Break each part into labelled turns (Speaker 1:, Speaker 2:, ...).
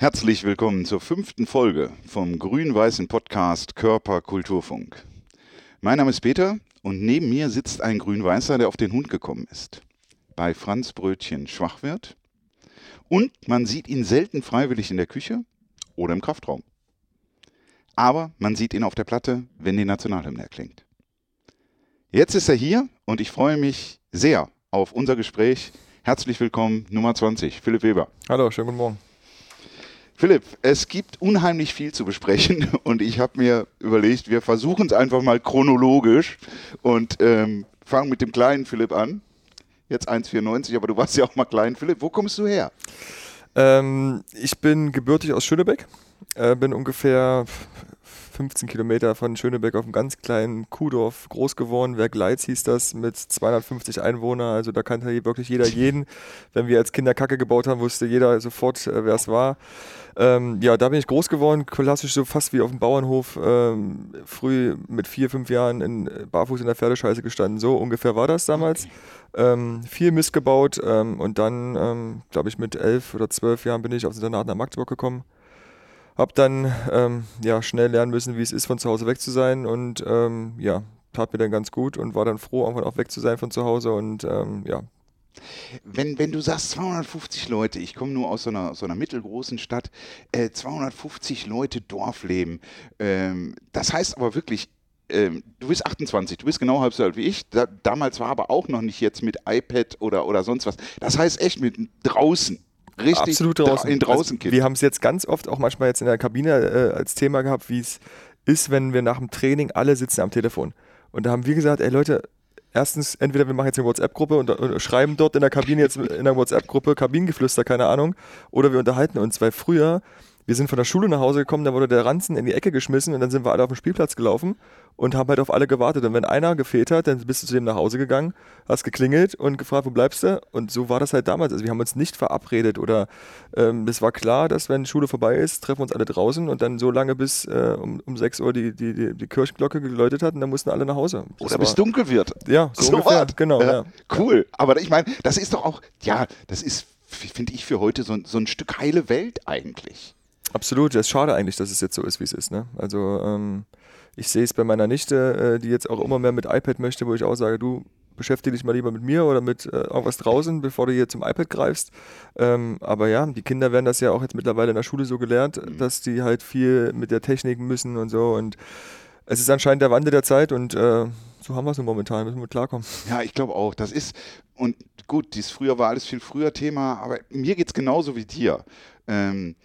Speaker 1: Herzlich willkommen zur fünften Folge vom grün-weißen Podcast Körper Kulturfunk. Mein Name ist Peter und neben mir sitzt ein Grün-Weißer, der auf den Hund gekommen ist. Bei Franz Brötchen schwach wird. Und man sieht ihn selten freiwillig in der Küche oder im Kraftraum. Aber man sieht ihn auf der Platte, wenn die Nationalhymne erklingt. Jetzt ist er hier und ich freue mich sehr auf unser Gespräch. Herzlich willkommen, Nummer 20, Philipp Weber.
Speaker 2: Hallo, schönen guten Morgen.
Speaker 1: Philipp, es gibt unheimlich viel zu besprechen und ich habe mir überlegt, wir versuchen es einfach mal chronologisch und ähm, fangen mit dem kleinen Philipp an. Jetzt 1,94, aber du warst ja auch mal klein. Philipp, wo kommst du her?
Speaker 2: Ähm, ich bin gebürtig aus Schönebeck, äh, bin ungefähr 15 Kilometer von Schönebeck auf einem ganz kleinen Kuhdorf groß geworden. Werk Leitz hieß das mit 250 Einwohnern. Also da kannte wirklich jeder jeden. Wenn wir als Kinder Kacke gebaut haben, wusste jeder sofort, äh, wer es war. Ähm, ja, da bin ich groß geworden, klassisch so fast wie auf dem Bauernhof. Ähm, früh mit vier, fünf Jahren in, äh, barfuß in der Pferdescheiße gestanden. So ungefähr war das damals. Ähm, viel Mist gebaut ähm, und dann, ähm, glaube ich, mit elf oder zwölf Jahren bin ich aufs Internat nach Magdeburg gekommen habe dann ähm, ja, schnell lernen müssen, wie es ist, von zu Hause weg zu sein und ähm, ja, tat mir dann ganz gut und war dann froh, irgendwann auch weg zu sein von zu Hause und ähm, ja.
Speaker 1: Wenn, wenn du sagst 250 Leute, ich komme nur aus so einer, so einer mittelgroßen Stadt, äh, 250 Leute Dorfleben, ähm, das heißt aber wirklich, ähm, du bist 28, du bist genau halb so alt wie ich. Da, damals war aber auch noch nicht jetzt mit iPad oder, oder sonst was. Das heißt echt mit draußen richtig
Speaker 2: Absolut draußen.
Speaker 1: in draußen
Speaker 2: also, Wir haben es jetzt ganz oft auch manchmal jetzt in der Kabine äh, als Thema gehabt, wie es ist, wenn wir nach dem Training alle sitzen am Telefon. Und da haben wir gesagt, ey Leute, erstens, entweder wir machen jetzt eine WhatsApp-Gruppe und, und, schreiben dort in der Kabine jetzt in der WhatsApp-Gruppe Kabinengeflüster, keine Ahnung, oder wir unterhalten uns, weil früher wir sind von der Schule nach Hause gekommen, da wurde der Ranzen in die Ecke geschmissen und dann sind wir alle auf den Spielplatz gelaufen und haben halt auf alle gewartet. Und wenn einer gefehlt hat, dann bist du zu dem nach Hause gegangen, hast geklingelt und gefragt, wo bleibst du? Und so war das halt damals. Also wir haben uns nicht verabredet oder ähm, es war klar, dass wenn Schule vorbei ist, treffen wir uns alle draußen und dann so lange bis äh, um, um 6 Uhr die, die, die, die Kirchenglocke geläutet hat und dann mussten alle nach Hause.
Speaker 1: Das oder bis dunkel wird.
Speaker 2: Ja, so, so ungefähr. Genau. Ja, ja.
Speaker 1: Cool. Aber ich meine, das ist doch auch, ja, das ist, finde ich, für heute so, so ein Stück heile Welt eigentlich.
Speaker 2: Absolut, es ist schade eigentlich, dass es jetzt so ist, wie es ist. Ne? Also ähm, ich sehe es bei meiner Nichte, äh, die jetzt auch immer mehr mit iPad möchte, wo ich auch sage, du beschäftige dich mal lieber mit mir oder mit äh, irgendwas draußen, bevor du hier zum iPad greifst. Ähm, aber ja, die Kinder werden das ja auch jetzt mittlerweile in der Schule so gelernt, mhm. dass die halt viel mit der Technik müssen und so. Und es ist anscheinend der Wandel der Zeit und äh, so haben wir es momentan, müssen wir klarkommen.
Speaker 1: Ja, ich glaube auch. Das ist, und gut, dies früher war alles viel früher Thema, aber mir geht es genauso wie dir. Ähm,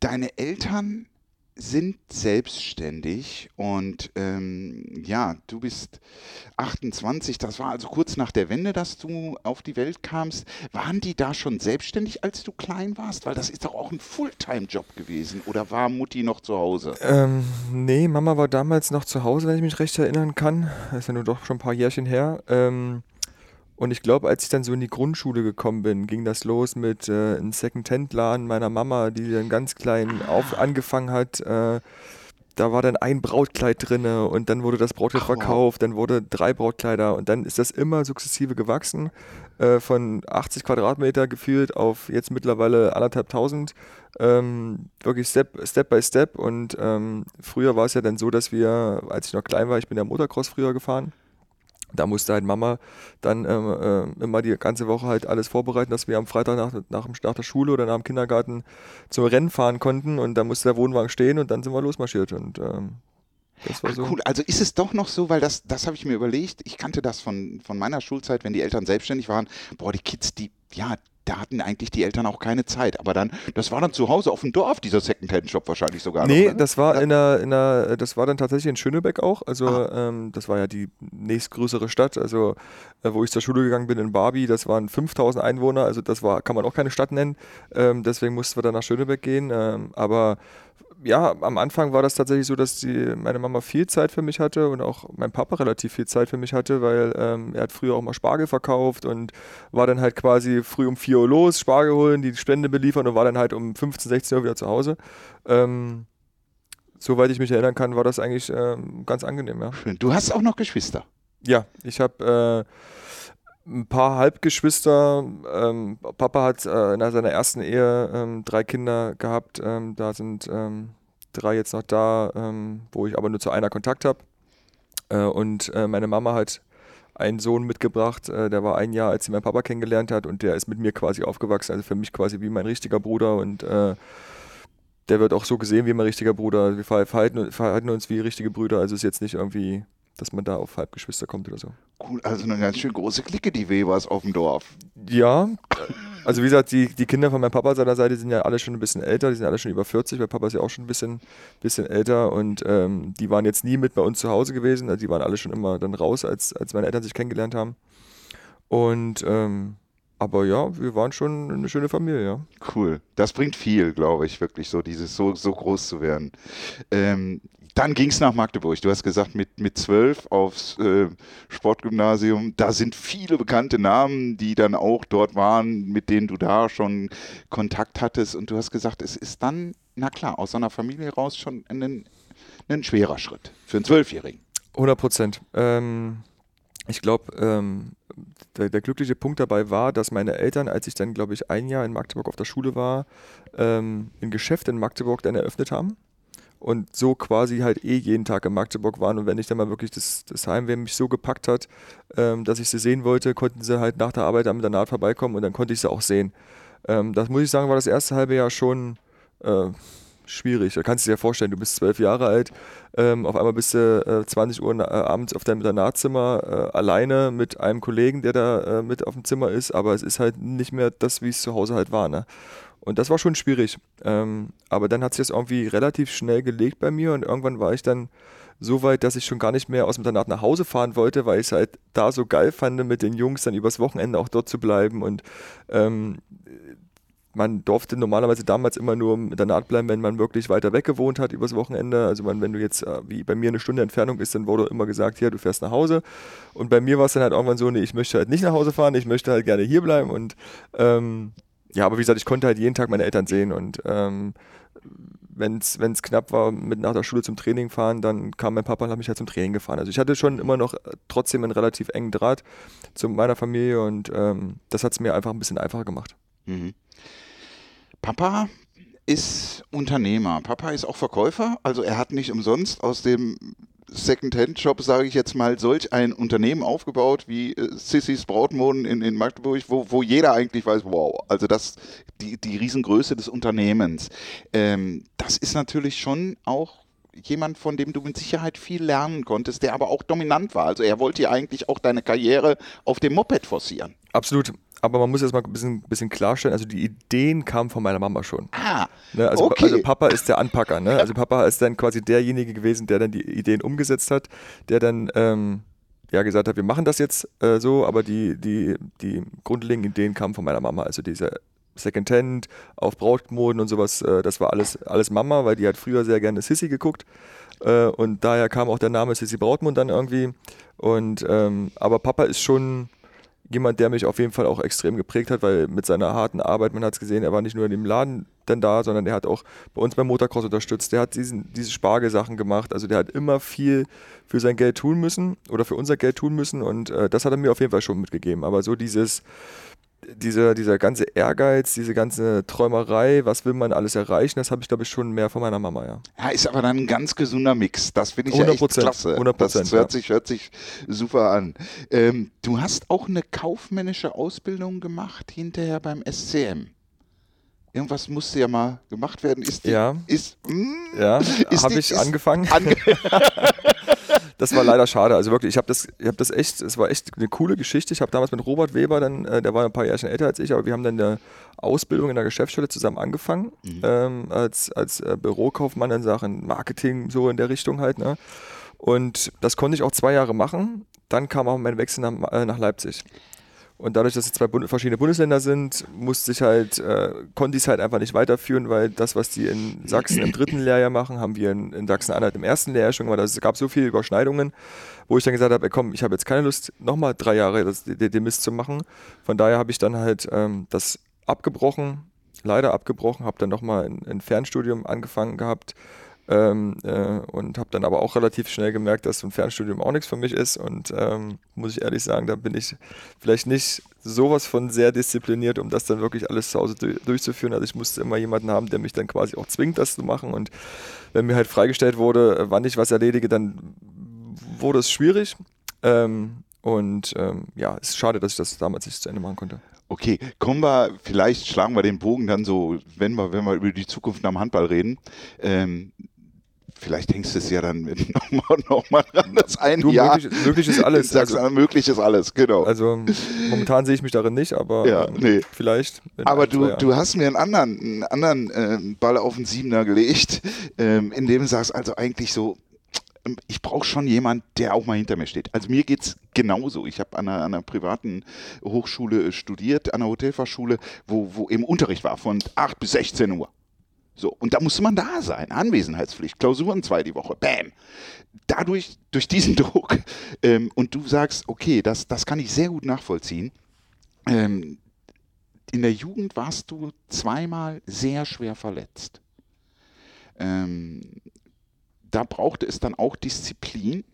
Speaker 1: deine Eltern sind selbstständig und ähm, ja, du bist 28, das war also kurz nach der Wende, dass du auf die Welt kamst. Waren die da schon selbstständig, als du klein warst? Weil das ist doch auch ein Fulltime-Job gewesen. Oder war Mutti noch zu Hause?
Speaker 2: Ähm, nee, Mama war damals noch zu Hause, wenn ich mich recht erinnern kann. Das ist ja nur doch schon ein paar Jährchen her. Ähm, und ich glaube, als ich dann so in die Grundschule gekommen bin, ging das los mit äh, einem Second-Hand-Laden meiner Mama, die dann ganz klein auf angefangen hat. Äh, da war dann ein Brautkleid drin und dann wurde das Brautkleid Ach, verkauft, dann wurde drei Brautkleider und dann ist das immer sukzessive gewachsen, äh, von 80 Quadratmeter gefühlt auf jetzt mittlerweile anderthalb tausend, ähm, wirklich Step, Step by Step und ähm, früher war es ja dann so, dass wir, als ich noch klein war, ich bin ja Motocross früher gefahren, da musste halt Mama dann ähm, äh, immer die ganze Woche halt alles vorbereiten, dass wir am Freitag nach, nach, nach, der Schule oder nach dem Kindergarten zum Rennen fahren konnten. Und da musste der Wohnwagen stehen und dann sind wir losmarschiert. Und ähm,
Speaker 1: das war Ach, so. Cool, also ist es doch noch so, weil das, das habe ich mir überlegt, ich kannte das von, von meiner Schulzeit, wenn die Eltern selbstständig waren, boah, die Kids, die, ja, da hatten eigentlich die Eltern auch keine Zeit. Aber dann, das war dann zu Hause auf dem Dorf, dieser Secondhand-Shop wahrscheinlich sogar.
Speaker 2: Nee,
Speaker 1: noch, ne?
Speaker 2: das war in der, in der, das war dann tatsächlich in Schönebeck auch. Also ah. ähm, das war ja die nächstgrößere Stadt. Also äh, wo ich zur Schule gegangen bin in Barbie, das waren 5000 Einwohner. Also das war, kann man auch keine Stadt nennen. Ähm, deswegen mussten wir dann nach Schönebeck gehen. Ähm, aber ja, am Anfang war das tatsächlich so, dass die, meine Mama viel Zeit für mich hatte und auch mein Papa relativ viel Zeit für mich hatte, weil ähm, er hat früher auch mal Spargel verkauft und war dann halt quasi früh um 4 Uhr los, Spargel holen, die Spende beliefern und war dann halt um 15, 16 Uhr wieder zu Hause. Ähm, soweit ich mich erinnern kann, war das eigentlich ähm, ganz angenehm, ja.
Speaker 1: Schön. Du hast auch noch Geschwister?
Speaker 2: Ja, ich habe ein paar Halbgeschwister. Ähm, Papa hat äh, in seiner ersten Ehe ähm, drei Kinder gehabt. Ähm, da sind ähm, drei jetzt noch da, ähm, wo ich aber nur zu einer Kontakt habe. Äh, und äh, meine Mama hat einen Sohn mitgebracht, äh, der war ein Jahr, als sie meinen Papa kennengelernt hat und der ist mit mir quasi aufgewachsen, also für mich quasi wie mein richtiger Bruder und äh, der wird auch so gesehen wie mein richtiger Bruder. Wir verhalten, verhalten uns wie richtige Brüder, also ist jetzt nicht irgendwie dass man da auf Halbgeschwister kommt oder so.
Speaker 1: Cool, also eine ganz schön große Clique, die Webers auf dem Dorf.
Speaker 2: Ja, also wie gesagt, die, die Kinder von meinem Papa seiner Seite sind ja alle schon ein bisschen älter, die sind alle schon über 40, weil Papa ist ja auch schon ein bisschen, bisschen älter und ähm, die waren jetzt nie mit bei uns zu Hause gewesen, also die waren alle schon immer dann raus, als, als meine Eltern sich kennengelernt haben. Und ähm, aber ja, wir waren schon eine schöne Familie, ja.
Speaker 1: Cool. Das bringt viel, glaube ich, wirklich so, dieses so, so groß zu werden. Ähm, dann ging es nach Magdeburg. Du hast gesagt, mit, mit zwölf aufs äh, Sportgymnasium. Da sind viele bekannte Namen, die dann auch dort waren, mit denen du da schon Kontakt hattest. Und du hast gesagt, es ist dann, na klar, aus einer Familie raus schon ein, ein schwerer Schritt für einen Zwölfjährigen.
Speaker 2: 100 Prozent. Ähm, ich glaube, ähm, der, der, glückliche Punkt dabei war, dass meine Eltern, als ich dann, glaube ich, ein Jahr in Magdeburg auf der Schule war, ähm, ein Geschäft in Magdeburg dann eröffnet haben und so quasi halt eh jeden Tag in Magdeburg waren. Und wenn ich dann mal wirklich das, das Heimweh mich so gepackt hat, ähm, dass ich sie sehen wollte, konnten sie halt nach der Arbeit am Internat vorbeikommen und dann konnte ich sie auch sehen. Ähm, das muss ich sagen, war das erste halbe Jahr schon äh, schwierig. Da kannst du dir ja vorstellen, du bist zwölf Jahre alt, ähm, auf einmal bist du äh, 20 Uhr äh, abends auf deinem Internatzimmer äh, alleine mit einem Kollegen, der da äh, mit auf dem Zimmer ist, aber es ist halt nicht mehr das, wie es zu Hause halt war. Ne? Und das war schon schwierig. Ähm, aber dann hat sich das irgendwie relativ schnell gelegt bei mir und irgendwann war ich dann so weit, dass ich schon gar nicht mehr aus dem Internat nach Hause fahren wollte, weil ich es halt da so geil fand, mit den Jungs dann übers Wochenende auch dort zu bleiben. Und ähm, man durfte normalerweise damals immer nur im Internat bleiben, wenn man wirklich weiter weg gewohnt hat übers Wochenende. Also man, wenn du jetzt äh, wie bei mir eine Stunde Entfernung ist, dann wurde immer gesagt, hier, du fährst nach Hause. Und bei mir war es dann halt irgendwann so, nee, ich möchte halt nicht nach Hause fahren, ich möchte halt gerne hier bleiben. Und ähm, ja, aber wie gesagt, ich konnte halt jeden Tag meine Eltern sehen und ähm, wenn es knapp war, mit nach der Schule zum Training fahren, dann kam mein Papa und hat mich halt zum Training gefahren. Also ich hatte schon immer noch äh, trotzdem einen relativ engen Draht zu meiner Familie und ähm, das hat es mir einfach ein bisschen einfacher gemacht. Mhm.
Speaker 1: Papa ist Unternehmer. Papa ist auch Verkäufer. Also er hat nicht umsonst aus dem Second-Hand-Shop, sage ich jetzt mal, solch ein Unternehmen aufgebaut wie äh, Sissys Brautmoden in, in Magdeburg, wo, wo jeder eigentlich weiß, wow, also das, die, die Riesengröße des Unternehmens. Ähm, das ist natürlich schon auch jemand, von dem du mit Sicherheit viel lernen konntest, der aber auch dominant war. Also er wollte ja eigentlich auch deine Karriere auf dem Moped forcieren.
Speaker 2: Absolut aber man muss jetzt mal ein bisschen, bisschen klarstellen, also die Ideen kamen von meiner Mama schon.
Speaker 1: Ah,
Speaker 2: ne, also,
Speaker 1: okay.
Speaker 2: also, Papa ist der Anpacker, ne? also Papa ist dann quasi derjenige gewesen, der dann die Ideen umgesetzt hat, der dann ähm, ja gesagt hat, wir machen das jetzt äh, so, aber die, die, die grundlegenden Ideen kamen von meiner Mama, also diese Secondhand auf Brautmoden und sowas, äh, das war alles, alles Mama, weil die hat früher sehr gerne Sissy geguckt äh, und daher kam auch der Name Sissy Brautmund dann irgendwie und ähm, aber Papa ist schon jemand, der mich auf jeden Fall auch extrem geprägt hat, weil mit seiner harten Arbeit, man hat es gesehen, er war nicht nur in dem Laden dann da, sondern er hat auch bei uns beim Motocross unterstützt. Der hat diesen, diese Spargelsachen gemacht. Also der hat immer viel für sein Geld tun müssen oder für unser Geld tun müssen und äh, das hat er mir auf jeden Fall schon mitgegeben. Aber so dieses, dieser, dieser ganze Ehrgeiz, diese ganze Träumerei, was will man alles erreichen, das habe ich, glaube ich, schon mehr von meiner Mama, ja.
Speaker 1: Ja, ist aber dann ein ganz gesunder Mix. Das finde ich ja echt klasse. 100%, das hört, sich, hört sich super an. Ähm, du hast auch eine kaufmännische Ausbildung gemacht hinterher beim SCM. Irgendwas musste ja mal gemacht werden. Ist
Speaker 2: die, ja,
Speaker 1: ist,
Speaker 2: mh, hm? ja habe ich ist angefangen. Ange das war leider schade. Also wirklich, ich habe das, ich habe das echt, es war echt eine coole Geschichte. Ich habe damals mit Robert Weber, dann, äh, der war ein paar Jahre älter als ich, aber wir haben dann eine Ausbildung in der Geschäftsstelle zusammen angefangen mhm. ähm, als, als äh, Bürokaufmann in Sachen Marketing so in der Richtung halt. Ne? Und das konnte ich auch zwei Jahre machen. Dann kam auch mein Wechsel nach, äh, nach Leipzig. Und dadurch, dass es zwei verschiedene Bundesländer sind, musste ich halt, äh, konnte ich es halt einfach nicht weiterführen, weil das, was die in Sachsen im dritten Lehrjahr machen, haben wir in, in Sachsen-Anhalt im ersten Lehrjahr schon gemacht. Also es gab so viele Überschneidungen, wo ich dann gesagt habe, komm, ich habe jetzt keine Lust, nochmal drei Jahre das, den, den Mist zu machen. Von daher habe ich dann halt ähm, das abgebrochen, leider abgebrochen, habe dann nochmal ein, ein Fernstudium angefangen gehabt Ähm, äh, und habe dann aber auch relativ schnell gemerkt, dass so ein Fernstudium auch nichts für mich ist. Und ähm, muss ich ehrlich sagen, da bin ich vielleicht nicht sowas von sehr diszipliniert, um das dann wirklich alles zu Hause durchzuführen. Also ich musste immer jemanden haben, der mich dann quasi auch zwingt, das zu machen. Und wenn mir halt freigestellt wurde, wann ich was erledige, dann wurde es schwierig. Ähm, und ähm, ja, es ist schade, dass ich das damals nicht zu Ende machen konnte.
Speaker 1: Okay, kommen wir, vielleicht schlagen wir den Bogen dann so, wenn wir, wenn wir über die Zukunft am Handball reden. Ähm, vielleicht hängst du es ja dann nochmal noch mal an das ein
Speaker 2: du,
Speaker 1: Jahr.
Speaker 2: Möglich, möglich ist alles.
Speaker 1: Sagst, also, möglich ist alles, genau.
Speaker 2: Also momentan sehe ich mich darin nicht, aber
Speaker 1: ja, nee.
Speaker 2: vielleicht.
Speaker 1: Aber du, du hast mir einen anderen, einen anderen äh, Ball auf den Siebener gelegt, ähm, in dem du sagst, also eigentlich so, ähm, ich brauche schon jemanden, der auch mal hinter mir steht. Also mir geht es genauso. Ich habe an, an einer, privaten Hochschule studiert, an einer Hotelfachschule, wo, wo eben Unterricht war von 8 bis 16 Uhr. So, und da musste man da sein. Anwesenheitspflicht, Klausuren zwei die Woche. Bam. Dadurch, durch diesen Druck, ähm, und du sagst, okay, das, das kann ich sehr gut nachvollziehen. Ähm, in der Jugend warst du zweimal sehr schwer verletzt. Ähm, da brauchte es dann auch Disziplin,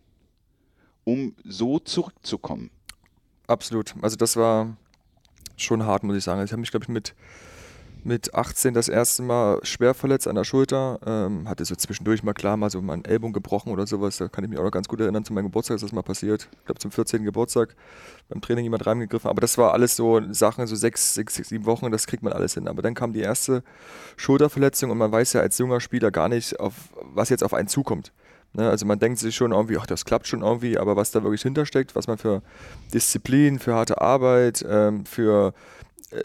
Speaker 1: um so zurückzukommen.
Speaker 2: Absolut. Also das war schon hart, muss ich sagen. Also ich habe mich, glaube ich, mit mit 18 das erste Mal schwer verletzt an der Schulter. Ähm, hatte so zwischendurch mal klar mal so meinen Ellbogen gebrochen oder sowas. Da kann ich mich auch noch ganz gut erinnern. Zu meinem Geburtstag ist das mal passiert. Ich glaube zum 14. Geburtstag beim Training jemand reingegriffen. Aber das war alles so Sachen, so sechs, sechs, sieben Wochen, das kriegt man alles hin. Aber dann kam die erste Schulterverletzung und man weiß ja als junger Spieler gar nicht, auf, was jetzt auf einen zukommt. Ne, also man denkt sich schon irgendwie, ach, das klappt schon irgendwie, aber was da wirklich hintersteckt, was man für Disziplin, für harte Arbeit, ähm, für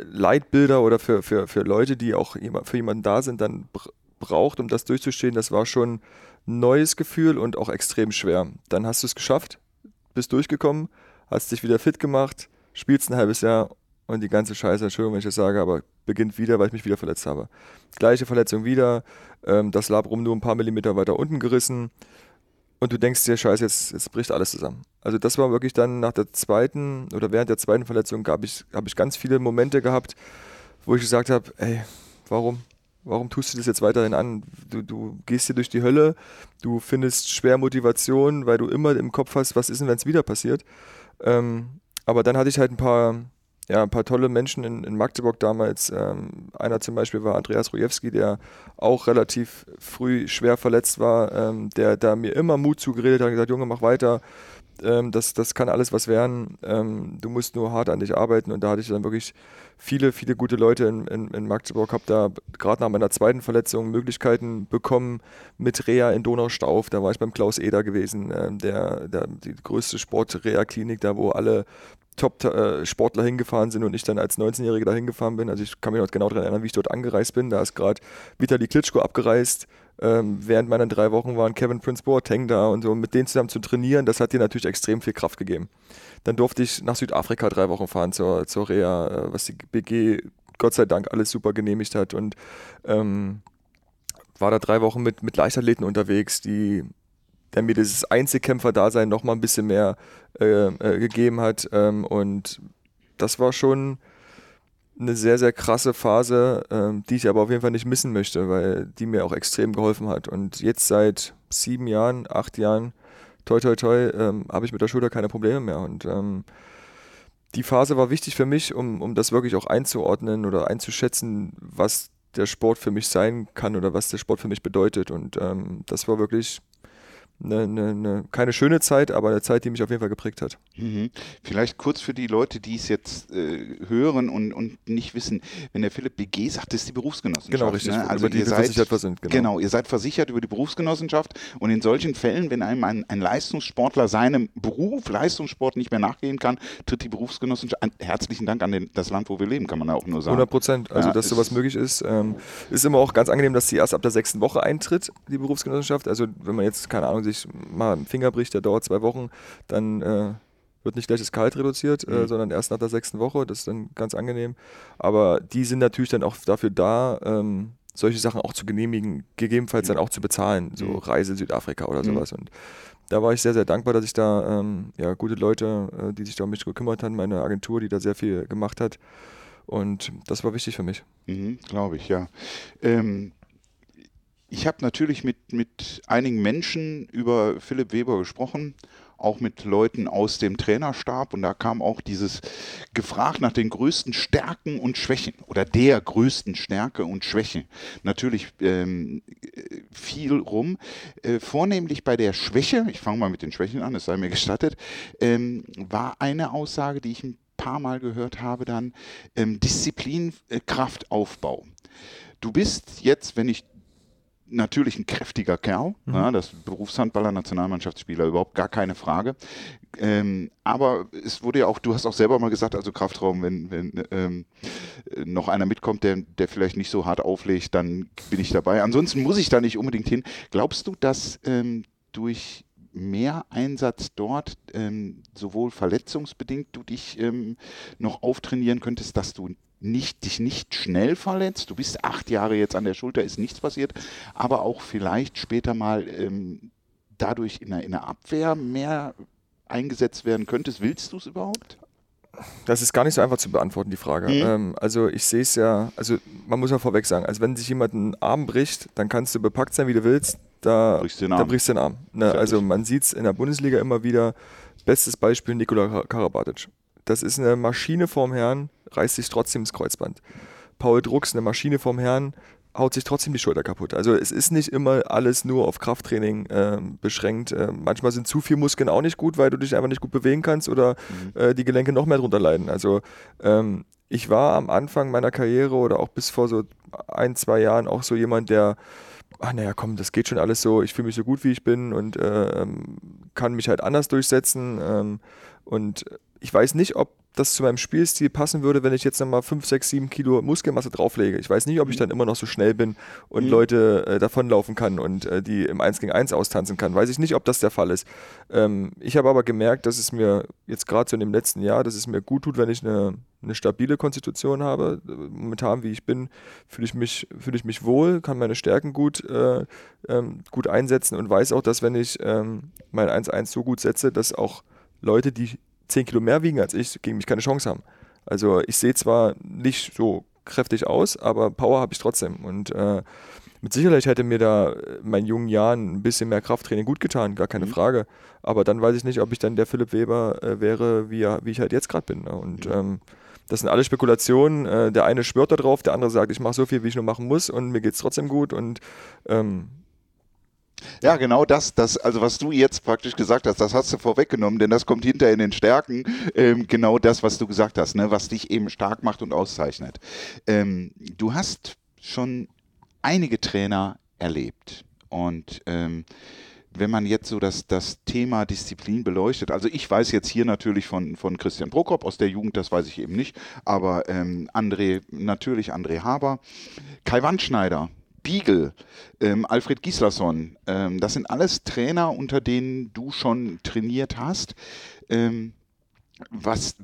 Speaker 2: Leitbilder oder für, für, für Leute, die auch für jemanden da sind, dann braucht, um das durchzustehen, das war schon ein neues Gefühl und auch extrem schwer. Dann hast du es geschafft, bist durchgekommen, hast dich wieder fit gemacht, spielst ein halbes Jahr und die ganze Scheiße, Entschuldigung, wenn ich das sage, aber beginnt wieder, weil ich mich wieder verletzt habe. Gleiche Verletzung wieder, ähm, das Labrum nur ein paar Millimeter weiter unten gerissen und du denkst dir, scheiße, jetzt, jetzt bricht alles zusammen. Also das war wirklich dann nach der zweiten oder während der zweiten Verletzung habe ich, hab ich ganz viele Momente gehabt, wo ich gesagt habe, ey, warum? Warum tust du das jetzt weiterhin an? Du, du gehst hier durch die Hölle, du findest schwer Motivation, weil du immer im Kopf hast, was ist denn, wenn es wieder passiert? Ähm, aber dann hatte ich halt ein paar, ja, ein paar tolle Menschen in, in Magdeburg damals. Ähm, einer zum Beispiel war Andreas Rujewski, der auch relativ früh schwer verletzt war, ähm, der da mir immer Mut zugeredet hat und gesagt, Junge, mach weiter. Ähm, das, das kann alles was werden. Ähm, du musst nur hart an dich arbeiten. Und da hatte ich dann wirklich viele, viele gute Leute in, in, in Magdeburg. Habe da gerade nach meiner zweiten Verletzung Möglichkeiten bekommen mit Reha in Donaustauf. Da war ich beim Klaus Eder gewesen, äh, der, der, die größte Sport-Reha-Klinik, da wo alle Top-Sportler hingefahren sind und ich dann als 19-Jähriger da hingefahren bin. Also ich kann mich noch genau daran erinnern, wie ich dort angereist bin. Da ist gerade Vitali Klitschko abgereist. Ähm, während meiner drei Wochen waren Kevin Prince Boateng da und so. mit denen zusammen zu trainieren, das hat dir natürlich extrem viel Kraft gegeben. Dann durfte ich nach Südafrika drei Wochen fahren zur, zur Reha, äh, was die BG Gott sei Dank alles super genehmigt hat und ähm, war da drei Wochen mit, mit Leichtathleten unterwegs, die der mir dieses Einzelkämpfer-Dasein nochmal ein bisschen mehr äh, äh, gegeben hat. Ähm, und das war schon eine sehr, sehr krasse Phase, ähm, die ich aber auf jeden Fall nicht missen möchte, weil die mir auch extrem geholfen hat. Und jetzt seit sieben Jahren, acht Jahren, toi, toi, toi, ähm, habe ich mit der Schulter keine Probleme mehr. Und ähm, die Phase war wichtig für mich, um, um das wirklich auch einzuordnen oder einzuschätzen, was der Sport für mich sein kann oder was der Sport für mich bedeutet. Und ähm, das war wirklich eine, eine, eine, keine schöne Zeit, aber eine Zeit, die mich auf jeden Fall geprägt hat.
Speaker 1: Mhm. Vielleicht kurz für die Leute, die es jetzt äh, hören und, und nicht wissen, wenn der Philipp BG sagt, das ist die Berufsgenossenschaft.
Speaker 2: Genau, richtig.
Speaker 1: Ne? Also ihr seid, versichert sind. Genau. genau. ihr seid versichert über die Berufsgenossenschaft und in solchen Fällen, wenn einem ein, ein Leistungssportler seinem Beruf, Leistungssport nicht mehr nachgehen kann, tritt die Berufsgenossenschaft, an, herzlichen Dank an den, das Land, wo wir leben, kann man auch nur sagen.
Speaker 2: 100 Prozent, also ja, dass sowas möglich ist. Ähm, ist immer auch ganz angenehm, dass sie erst ab der sechsten Woche eintritt, die Berufsgenossenschaft. Also wenn man jetzt, keine Ahnung, sich mal einen Finger bricht, der dauert zwei Wochen, dann äh, wird nicht gleich das Gehalt reduziert, äh, mhm. äh, sondern erst nach der sechsten Woche. Das ist dann ganz angenehm. Aber die sind natürlich dann auch dafür da, ähm, solche Sachen auch zu genehmigen, gegebenenfalls mhm. dann auch zu bezahlen, so mhm. Reise Südafrika oder mhm. sowas. Und da war ich sehr, sehr dankbar, dass ich da ähm, ja, gute Leute, äh, die sich da um mich gekümmert haben, meine Agentur, die da sehr viel gemacht hat. Und das war wichtig für mich.
Speaker 1: Mhm, Glaube ich, ja. Ähm, ich habe natürlich mit, mit einigen Menschen über Philipp Weber gesprochen, auch mit Leuten aus dem Trainerstab und da kam auch dieses gefragt nach den größten Stärken und Schwächen oder der größten Stärke und Schwäche. Natürlich ähm, viel rum. Äh, vornehmlich bei der Schwäche, ich fange mal mit den Schwächen an, es sei mir gestattet, ähm, war eine Aussage, die ich ein paar Mal gehört habe, dann ähm, Disziplin, äh, Kraftaufbau. Du bist jetzt, wenn ich natürlich ein kräftiger Kerl, mhm. ja, das Berufshandballer, Nationalmannschaftsspieler, überhaupt gar keine Frage. Ähm, aber es wurde ja auch, du hast auch selber mal gesagt, also Kraftraum, wenn, wenn ähm, noch einer mitkommt, der, der vielleicht nicht so hart auflegt, dann bin ich dabei. Ansonsten muss ich da nicht unbedingt hin. Glaubst du, dass ähm, durch mehr Einsatz dort, ähm, sowohl verletzungsbedingt, du dich ähm, noch auftrainieren könntest, dass du nicht, dich nicht schnell verletzt. Du bist acht Jahre jetzt an der Schulter, ist nichts passiert, aber auch vielleicht später mal ähm, dadurch in der, in der Abwehr mehr eingesetzt werden könntest. Willst du es überhaupt?
Speaker 2: Das ist gar nicht so einfach zu beantworten, die Frage. Mhm. Ähm, also ich sehe es ja, also man muss ja vorweg sagen, also wenn sich jemand einen Arm bricht, dann kannst du bepackt sein, wie du willst, da brichst du den Arm. Da brichst den Arm. Ne? Also man sieht es in der Bundesliga immer wieder. Bestes Beispiel Nikola Karabatic. Das ist eine Maschine vorm Herrn, reißt sich trotzdem das Kreuzband. Paul Drucks, eine Maschine vom Herrn, haut sich trotzdem die Schulter kaputt. Also es ist nicht immer alles nur auf Krafttraining äh, beschränkt. Äh, manchmal sind zu viele Muskeln auch nicht gut, weil du dich einfach nicht gut bewegen kannst oder mhm. äh, die Gelenke noch mehr drunter leiden. Also ähm, ich war am Anfang meiner Karriere oder auch bis vor so ein, zwei Jahren auch so jemand, der ach naja, komm, das geht schon alles so, ich fühle mich so gut, wie ich bin und äh, kann mich halt anders durchsetzen. Ähm, und ich weiß nicht, ob das zu meinem Spielstil passen würde, wenn ich jetzt nochmal 5, 6, 7 Kilo Muskelmasse drauflege. Ich weiß nicht, ob ich dann immer noch so schnell bin und mhm. Leute äh, davonlaufen kann und äh, die im 1 gegen 1 austanzen kann. Weiß ich nicht, ob das der Fall ist. Ähm, ich habe aber gemerkt, dass es mir jetzt gerade so in dem letzten Jahr, dass es mir gut tut, wenn ich eine, eine stabile Konstitution habe. Momentan, wie ich bin, fühle ich, mich, fühl ich mich wohl, kann meine Stärken gut, äh, ähm, gut einsetzen und weiß auch, dass wenn ich ähm, mein 1-1 so gut setze, dass auch Leute, die 10 Kilo mehr wiegen als ich, gegen mich keine Chance haben. Also ich sehe zwar nicht so kräftig aus, aber Power habe ich trotzdem. Und äh, mit Sicherheit hätte mir da in meinen jungen Jahren ein bisschen mehr Krafttraining gut getan, gar keine mhm. Frage. Aber dann weiß ich nicht, ob ich dann der Philipp Weber äh, wäre, wie, wie ich halt jetzt gerade bin. Ne? Und mhm. ähm, das sind alle Spekulationen. Äh, der eine schwört da drauf, der andere sagt, ich mache so viel, wie ich nur machen muss und mir geht es trotzdem gut. Und ähm,
Speaker 1: ja, genau das, das, also was du jetzt praktisch gesagt hast, das hast du vorweggenommen, denn das kommt hinter in den Stärken. Ähm, genau das, was du gesagt hast, ne, was dich eben stark macht und auszeichnet. Ähm, du hast schon einige Trainer erlebt und ähm, wenn man jetzt so das, das Thema Disziplin beleuchtet, also ich weiß jetzt hier natürlich von, von Christian Prokop aus der Jugend, das weiß ich eben nicht, aber ähm, André, natürlich André Haber, Kai Wandschneider, Spiegel, ähm, Alfred Gislason, ähm, das sind alles Trainer, unter denen du schon trainiert hast. Ähm, was,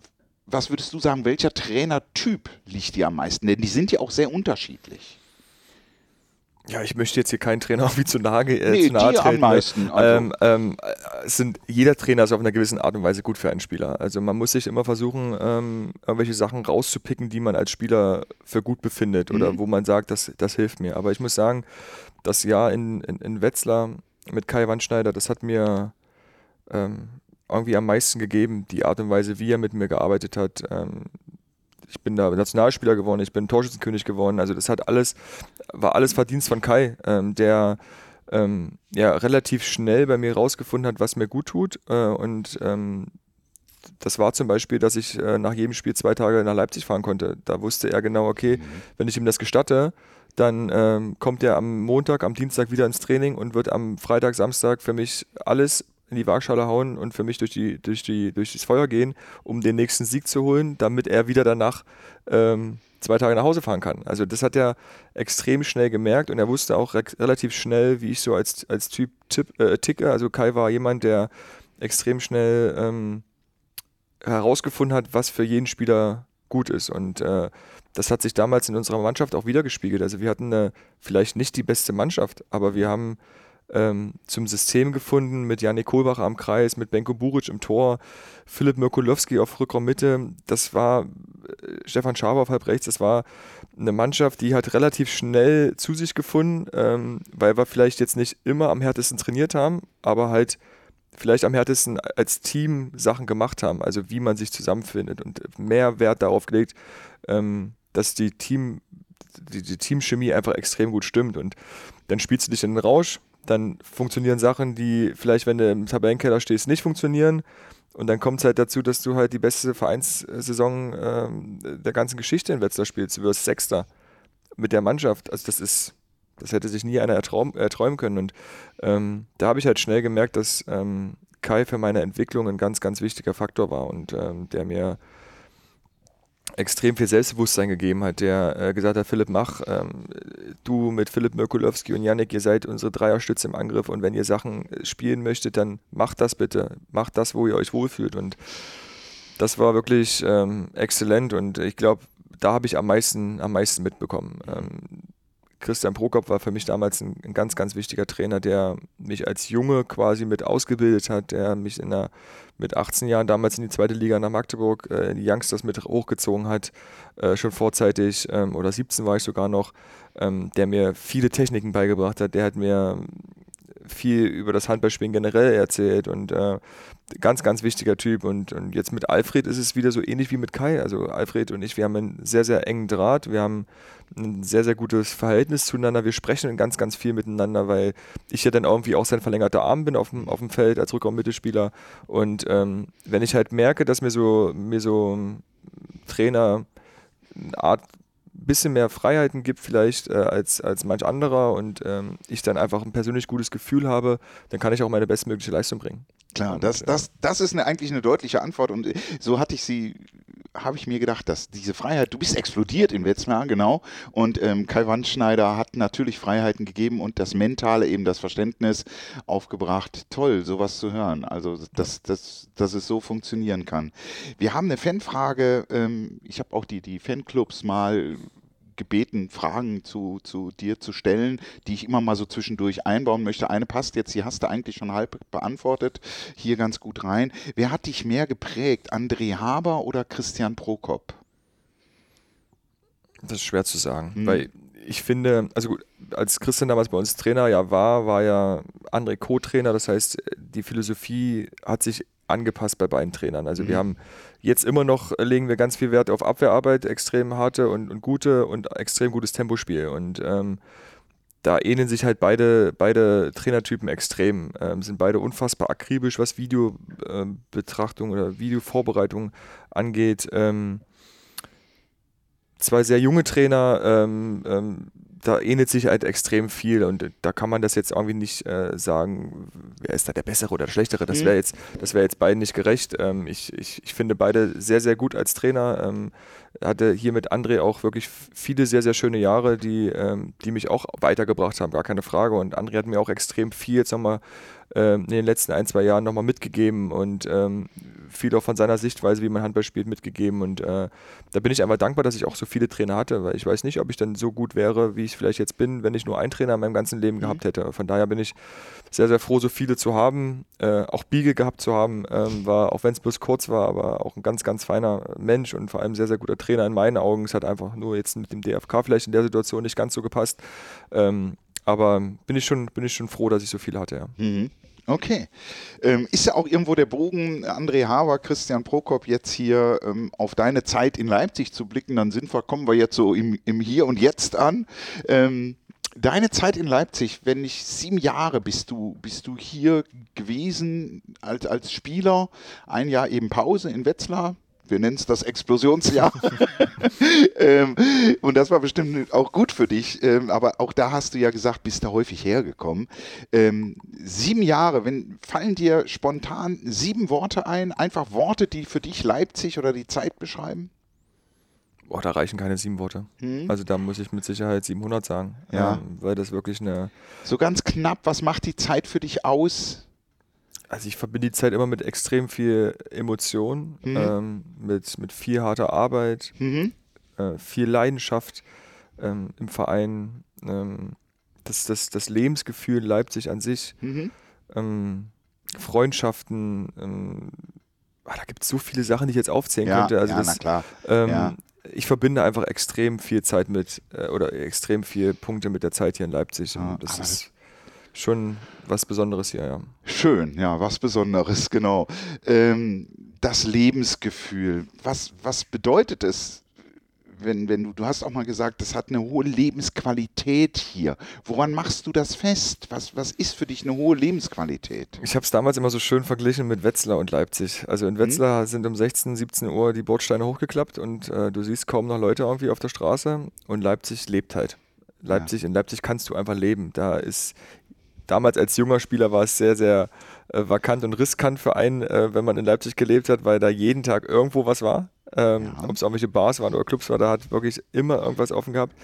Speaker 1: was würdest du sagen, welcher Trainertyp liegt dir am meisten? Denn die sind ja auch sehr unterschiedlich.
Speaker 2: Ja, ich möchte jetzt hier keinen Trainer wie zu nahe, äh,
Speaker 1: nee, zu nahe die treten. Am meisten,
Speaker 2: also. ähm, ähm, sind, jeder Trainer ist auf einer gewissen Art und Weise gut für einen Spieler. Also man muss sich immer versuchen, ähm, irgendwelche Sachen rauszupicken, die man als Spieler für gut befindet oder mhm. wo man sagt, das, das hilft mir. Aber ich muss sagen, das Jahr in, in, in Wetzlar mit Kai Wandschneider, das hat mir ähm, irgendwie am meisten gegeben, die Art und Weise, wie er mit mir gearbeitet hat, ähm, ich bin da Nationalspieler geworden, ich bin Torschützenkönig geworden. Also das hat alles, war alles Verdienst von Kai, ähm, der ähm, ja relativ schnell bei mir rausgefunden hat, was mir gut tut. Äh, und ähm, das war zum Beispiel, dass ich äh, nach jedem Spiel zwei Tage nach Leipzig fahren konnte. Da wusste er genau, okay, mhm. wenn ich ihm das gestatte, dann ähm, kommt er am Montag, am Dienstag wieder ins Training und wird am Freitag, Samstag für mich alles in die Waagschale hauen und für mich durch, die, durch, die, durch das Feuer gehen, um den nächsten Sieg zu holen, damit er wieder danach ähm, zwei Tage nach Hause fahren kann. Also das hat er extrem schnell gemerkt und er wusste auch re relativ schnell, wie ich so als, als Typ tipp, äh, ticke. Also Kai war jemand, der extrem schnell ähm, herausgefunden hat, was für jeden Spieler gut ist. Und äh, das hat sich damals in unserer Mannschaft auch wiedergespiegelt. Also wir hatten eine, vielleicht nicht die beste Mannschaft, aber wir haben ähm, zum System gefunden mit Janik Kohlbach am Kreis, mit Benko Buric im Tor, Philipp Mirkulowski auf Rückraummitte. Das war äh, Stefan Schaber auf halb rechts. Das war eine Mannschaft, die hat relativ schnell zu sich gefunden, ähm, weil wir vielleicht jetzt nicht immer am härtesten trainiert haben, aber halt vielleicht am härtesten als Team Sachen gemacht haben, also wie man sich zusammenfindet und mehr Wert darauf gelegt, ähm, dass die Team die, die Teamchemie einfach extrem gut stimmt und dann spielst du dich in den Rausch, dann funktionieren Sachen, die vielleicht, wenn du im Tabellenkeller stehst, nicht funktionieren. Und dann kommt es halt dazu, dass du halt die beste Vereinssaison ähm, der ganzen Geschichte in Wetzlar spielst. Du wirst Sechster mit der Mannschaft. Also das ist, das hätte sich nie einer erträumen können. Und ähm, da habe ich halt schnell gemerkt, dass ähm, Kai für meine Entwicklung ein ganz, ganz wichtiger Faktor war und ähm, der mir extrem viel Selbstbewusstsein gegeben hat, der äh, gesagt hat, Philipp, mach, ähm, du mit Philipp Mirkulowski und Yannick, ihr seid unsere Dreierstütze im Angriff und wenn ihr Sachen äh, spielen möchtet, dann macht das bitte. Macht das, wo ihr euch wohlfühlt. Und das war wirklich ähm, exzellent und ich glaube, da habe ich am meisten, am meisten mitbekommen. Ähm, Christian Prokop war für mich damals ein, ein, ganz, ganz wichtiger Trainer, der mich als Junge quasi mit ausgebildet hat, der mich in der, mit 18 Jahren damals in die zweite Liga nach Magdeburg, äh, die Youngsters mit hochgezogen hat, äh, schon vorzeitig, ähm, oder 17 war ich sogar noch, ähm, der mir viele Techniken beigebracht hat, der hat mir viel über das Handballspielen generell erzählt und äh, ganz, ganz wichtiger Typ. Und, und jetzt mit Alfred ist es wieder so ähnlich wie mit Kai. Also Alfred und ich, wir haben einen sehr, sehr engen Draht. Wir haben ein sehr, sehr gutes Verhältnis zueinander. Wir sprechen ganz, ganz viel miteinander, weil ich ja dann irgendwie auch sein verlängerter Arm bin auf dem, auf dem Feld als Rückraum-Mittelspieler. Und ähm, wenn ich halt merke, dass mir so, mir so Trainer eine Art bisschen mehr Freiheiten gibt vielleicht äh, als, als manch anderer und ähm, ich dann einfach ein persönlich gutes Gefühl habe, dann kann ich auch meine bestmögliche Leistung bringen.
Speaker 1: Klar, das, das, das ist eine, eigentlich eine deutliche Antwort und äh, so hatte ich sie, habe ich mir gedacht, dass diese Freiheit, du bist explodiert in Wetzlar, genau, und ähm, Kai Wandschneider hat natürlich Freiheiten gegeben und das Mentale, eben das Verständnis aufgebracht. Toll, sowas zu hören, also dass, dass, dass es so funktionieren kann. Wir haben eine Fanfrage, ähm, ich habe auch die, die Fanclubs mal gebeten, Fragen zu, zu dir zu stellen, die ich immer mal so zwischendurch einbauen möchte. Eine passt jetzt, die hast du eigentlich schon halb beantwortet, hier ganz gut rein. Wer hat dich mehr geprägt, André Haber oder Christian Prokop?
Speaker 2: Das ist schwer zu sagen, hm. weil ich finde, also gut, als Christian damals bei uns Trainer ja war, war ja André Co-Trainer, das heißt, die Philosophie hat sich angepasst bei beiden Trainern. Also mhm. wir haben jetzt immer noch, äh, legen wir ganz viel Wert auf Abwehrarbeit, extrem harte und, und gute und extrem gutes Tempospiel. Und ähm, da ähneln sich halt beide, beide Trainertypen extrem, ähm, sind beide unfassbar akribisch, was Videobetrachtung ähm, oder Videovorbereitung angeht. Ähm, zwei sehr junge Trainer, ähm, ähm, da ähnelt sich halt extrem viel und da kann man das jetzt irgendwie nicht äh, sagen, wer ist da der Bessere oder der Schlechtere. Das mhm. wäre jetzt, das jetzt beiden nicht gerecht. Ähm, ich, ich, ich finde beide sehr, sehr gut als Trainer. Ähm, hatte hier mit André auch wirklich viele sehr, sehr schöne Jahre, die, ähm, die mich auch weitergebracht haben, gar keine Frage. Und André hat mir auch extrem viel jetzt nochmal ähm, in den letzten ein, zwei Jahren nochmal mitgegeben und ähm, viel auch von seiner Sichtweise, wie man Handball spielt, mitgegeben. Und äh, da bin ich einfach dankbar, dass ich auch so viele Trainer hatte, weil ich weiß nicht, ob ich dann so gut wäre, wie ich vielleicht jetzt bin, wenn ich nur einen Trainer in meinem ganzen Leben mhm. gehabt hätte. Von daher bin ich sehr, sehr froh, so viele zu haben. Äh, auch Biege gehabt zu haben, ähm, war, auch wenn es bloß kurz war, aber auch ein ganz, ganz feiner Mensch und vor allem sehr, sehr guter Trainer in meinen Augen. Es hat einfach nur jetzt mit dem DFK vielleicht in der Situation nicht ganz so gepasst. Ähm, aber bin ich schon, bin ich schon froh, dass ich so viele hatte, ja.
Speaker 1: Mhm. Okay. Ähm, ist ja auch irgendwo der Bogen, André Haber, Christian Prokop, jetzt hier ähm, auf deine Zeit in Leipzig zu blicken, dann sind kommen wir jetzt so im, im Hier und Jetzt an. Ähm, deine Zeit in Leipzig, wenn nicht sieben Jahre bist du, bist du hier gewesen als, als Spieler, ein Jahr eben Pause in Wetzlar, wir nennen es das Explosionsjahr. ähm, und das war bestimmt auch gut für dich. Ähm, aber auch da hast du ja gesagt, bist da häufig hergekommen. Ähm, sieben Jahre, wenn fallen dir spontan sieben Worte ein, einfach Worte, die für dich Leipzig oder die Zeit beschreiben?
Speaker 2: Boah, da reichen keine sieben Worte. Hm? Also da muss ich mit Sicherheit 700 sagen.
Speaker 1: Ja.
Speaker 2: Ähm, weil das wirklich eine.
Speaker 1: So ganz knapp, was macht die Zeit für dich aus?
Speaker 2: Also ich verbinde die Zeit immer mit extrem viel Emotion, mhm. ähm, mit, mit viel harter Arbeit, mhm. äh, viel Leidenschaft ähm, im Verein. Ähm, das, das, das Lebensgefühl in Leipzig an sich,
Speaker 1: Mhm.
Speaker 2: ähm, Freundschaften, ähm, ah, da gibt es so viele Sachen, die ich jetzt aufzählen
Speaker 1: Ja,
Speaker 2: könnte. Also
Speaker 1: ja
Speaker 2: das,
Speaker 1: na klar.
Speaker 2: ähm,
Speaker 1: Ja.
Speaker 2: Ich verbinde einfach extrem viel Zeit mit äh, oder extrem viele Punkte mit der Zeit hier in Leipzig.
Speaker 1: Ja,
Speaker 2: und das
Speaker 1: aber
Speaker 2: ist schon was Besonderes hier, ja.
Speaker 1: Schön, ja, was Besonderes, genau. Ähm, das Lebensgefühl, was, was bedeutet es, wenn, wenn du, du hast auch mal gesagt, das hat eine hohe Lebensqualität hier. Woran machst du das fest? Was, was ist für dich eine hohe Lebensqualität?
Speaker 2: Ich habe es damals immer so schön verglichen mit Wetzlar und Leipzig. Also in Wetzlar sind um 16, 17 Uhr die Bordsteine hochgeklappt und äh, du siehst kaum noch Leute irgendwie auf der Straße und Leipzig lebt halt. Leipzig, in Leipzig kannst du einfach leben. Da ist damals als junger Spieler war es sehr, sehr äh, vakant und riskant für einen, äh, wenn man in Leipzig gelebt hat, weil da jeden Tag irgendwo was war. Ähm,
Speaker 1: Ja.
Speaker 2: Ob es irgendwelche Bars waren oder Clubs war, da hat wirklich immer irgendwas offen gehabt.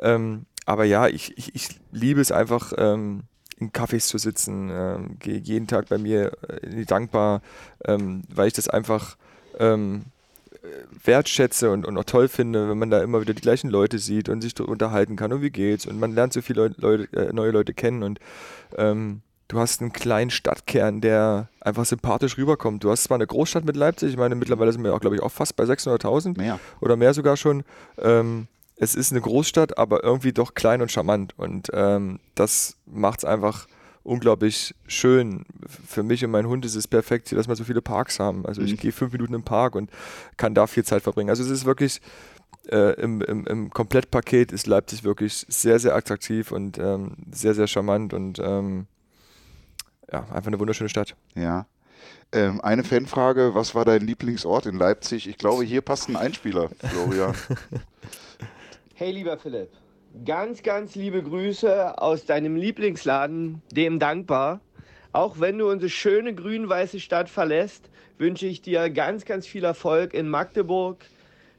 Speaker 2: Ähm, aber ja, ich, ich, ich liebe es einfach, ähm, in Cafés zu sitzen, ähm, gehe jeden Tag bei mir äh, in die Dankbar, ähm, weil ich das einfach ähm, äh, wertschätze und, und auch toll finde, wenn man da immer wieder die gleichen Leute sieht und sich unterhalten kann und wie geht's und man lernt so viele Leute, äh, neue Leute kennen und ähm, du hast einen kleinen Stadtkern, der einfach sympathisch rüberkommt. Du hast zwar eine Großstadt mit Leipzig, ich meine mittlerweile sind wir auch glaube ich auch fast bei 600.000
Speaker 1: Mehr.
Speaker 2: oder mehr sogar schon. Ähm, es ist eine Großstadt, aber irgendwie doch klein und charmant. Und ähm, das macht es einfach unglaublich schön. Für mich und meinen Hund ist es perfekt, dass wir so viele Parks haben. Also
Speaker 1: Mhm.
Speaker 2: ich gehe fünf Minuten im Park und kann da viel Zeit verbringen. Also es ist wirklich äh, im, im, im Komplettpaket ist Leipzig wirklich sehr, sehr attraktiv und ähm, sehr, sehr charmant und ähm, ja, einfach eine wunderschöne Stadt.
Speaker 1: Ja. Ähm, eine Fanfrage, was war dein Lieblingsort in Leipzig? Ich glaube, hier passt ein Einspieler, Florian.
Speaker 3: Hey lieber Philipp, ganz, ganz liebe Grüße aus deinem Lieblingsladen, dem Dankbar. Auch wenn du unsere schöne grün-weiße Stadt verlässt, wünsche ich dir ganz, ganz viel Erfolg in Magdeburg.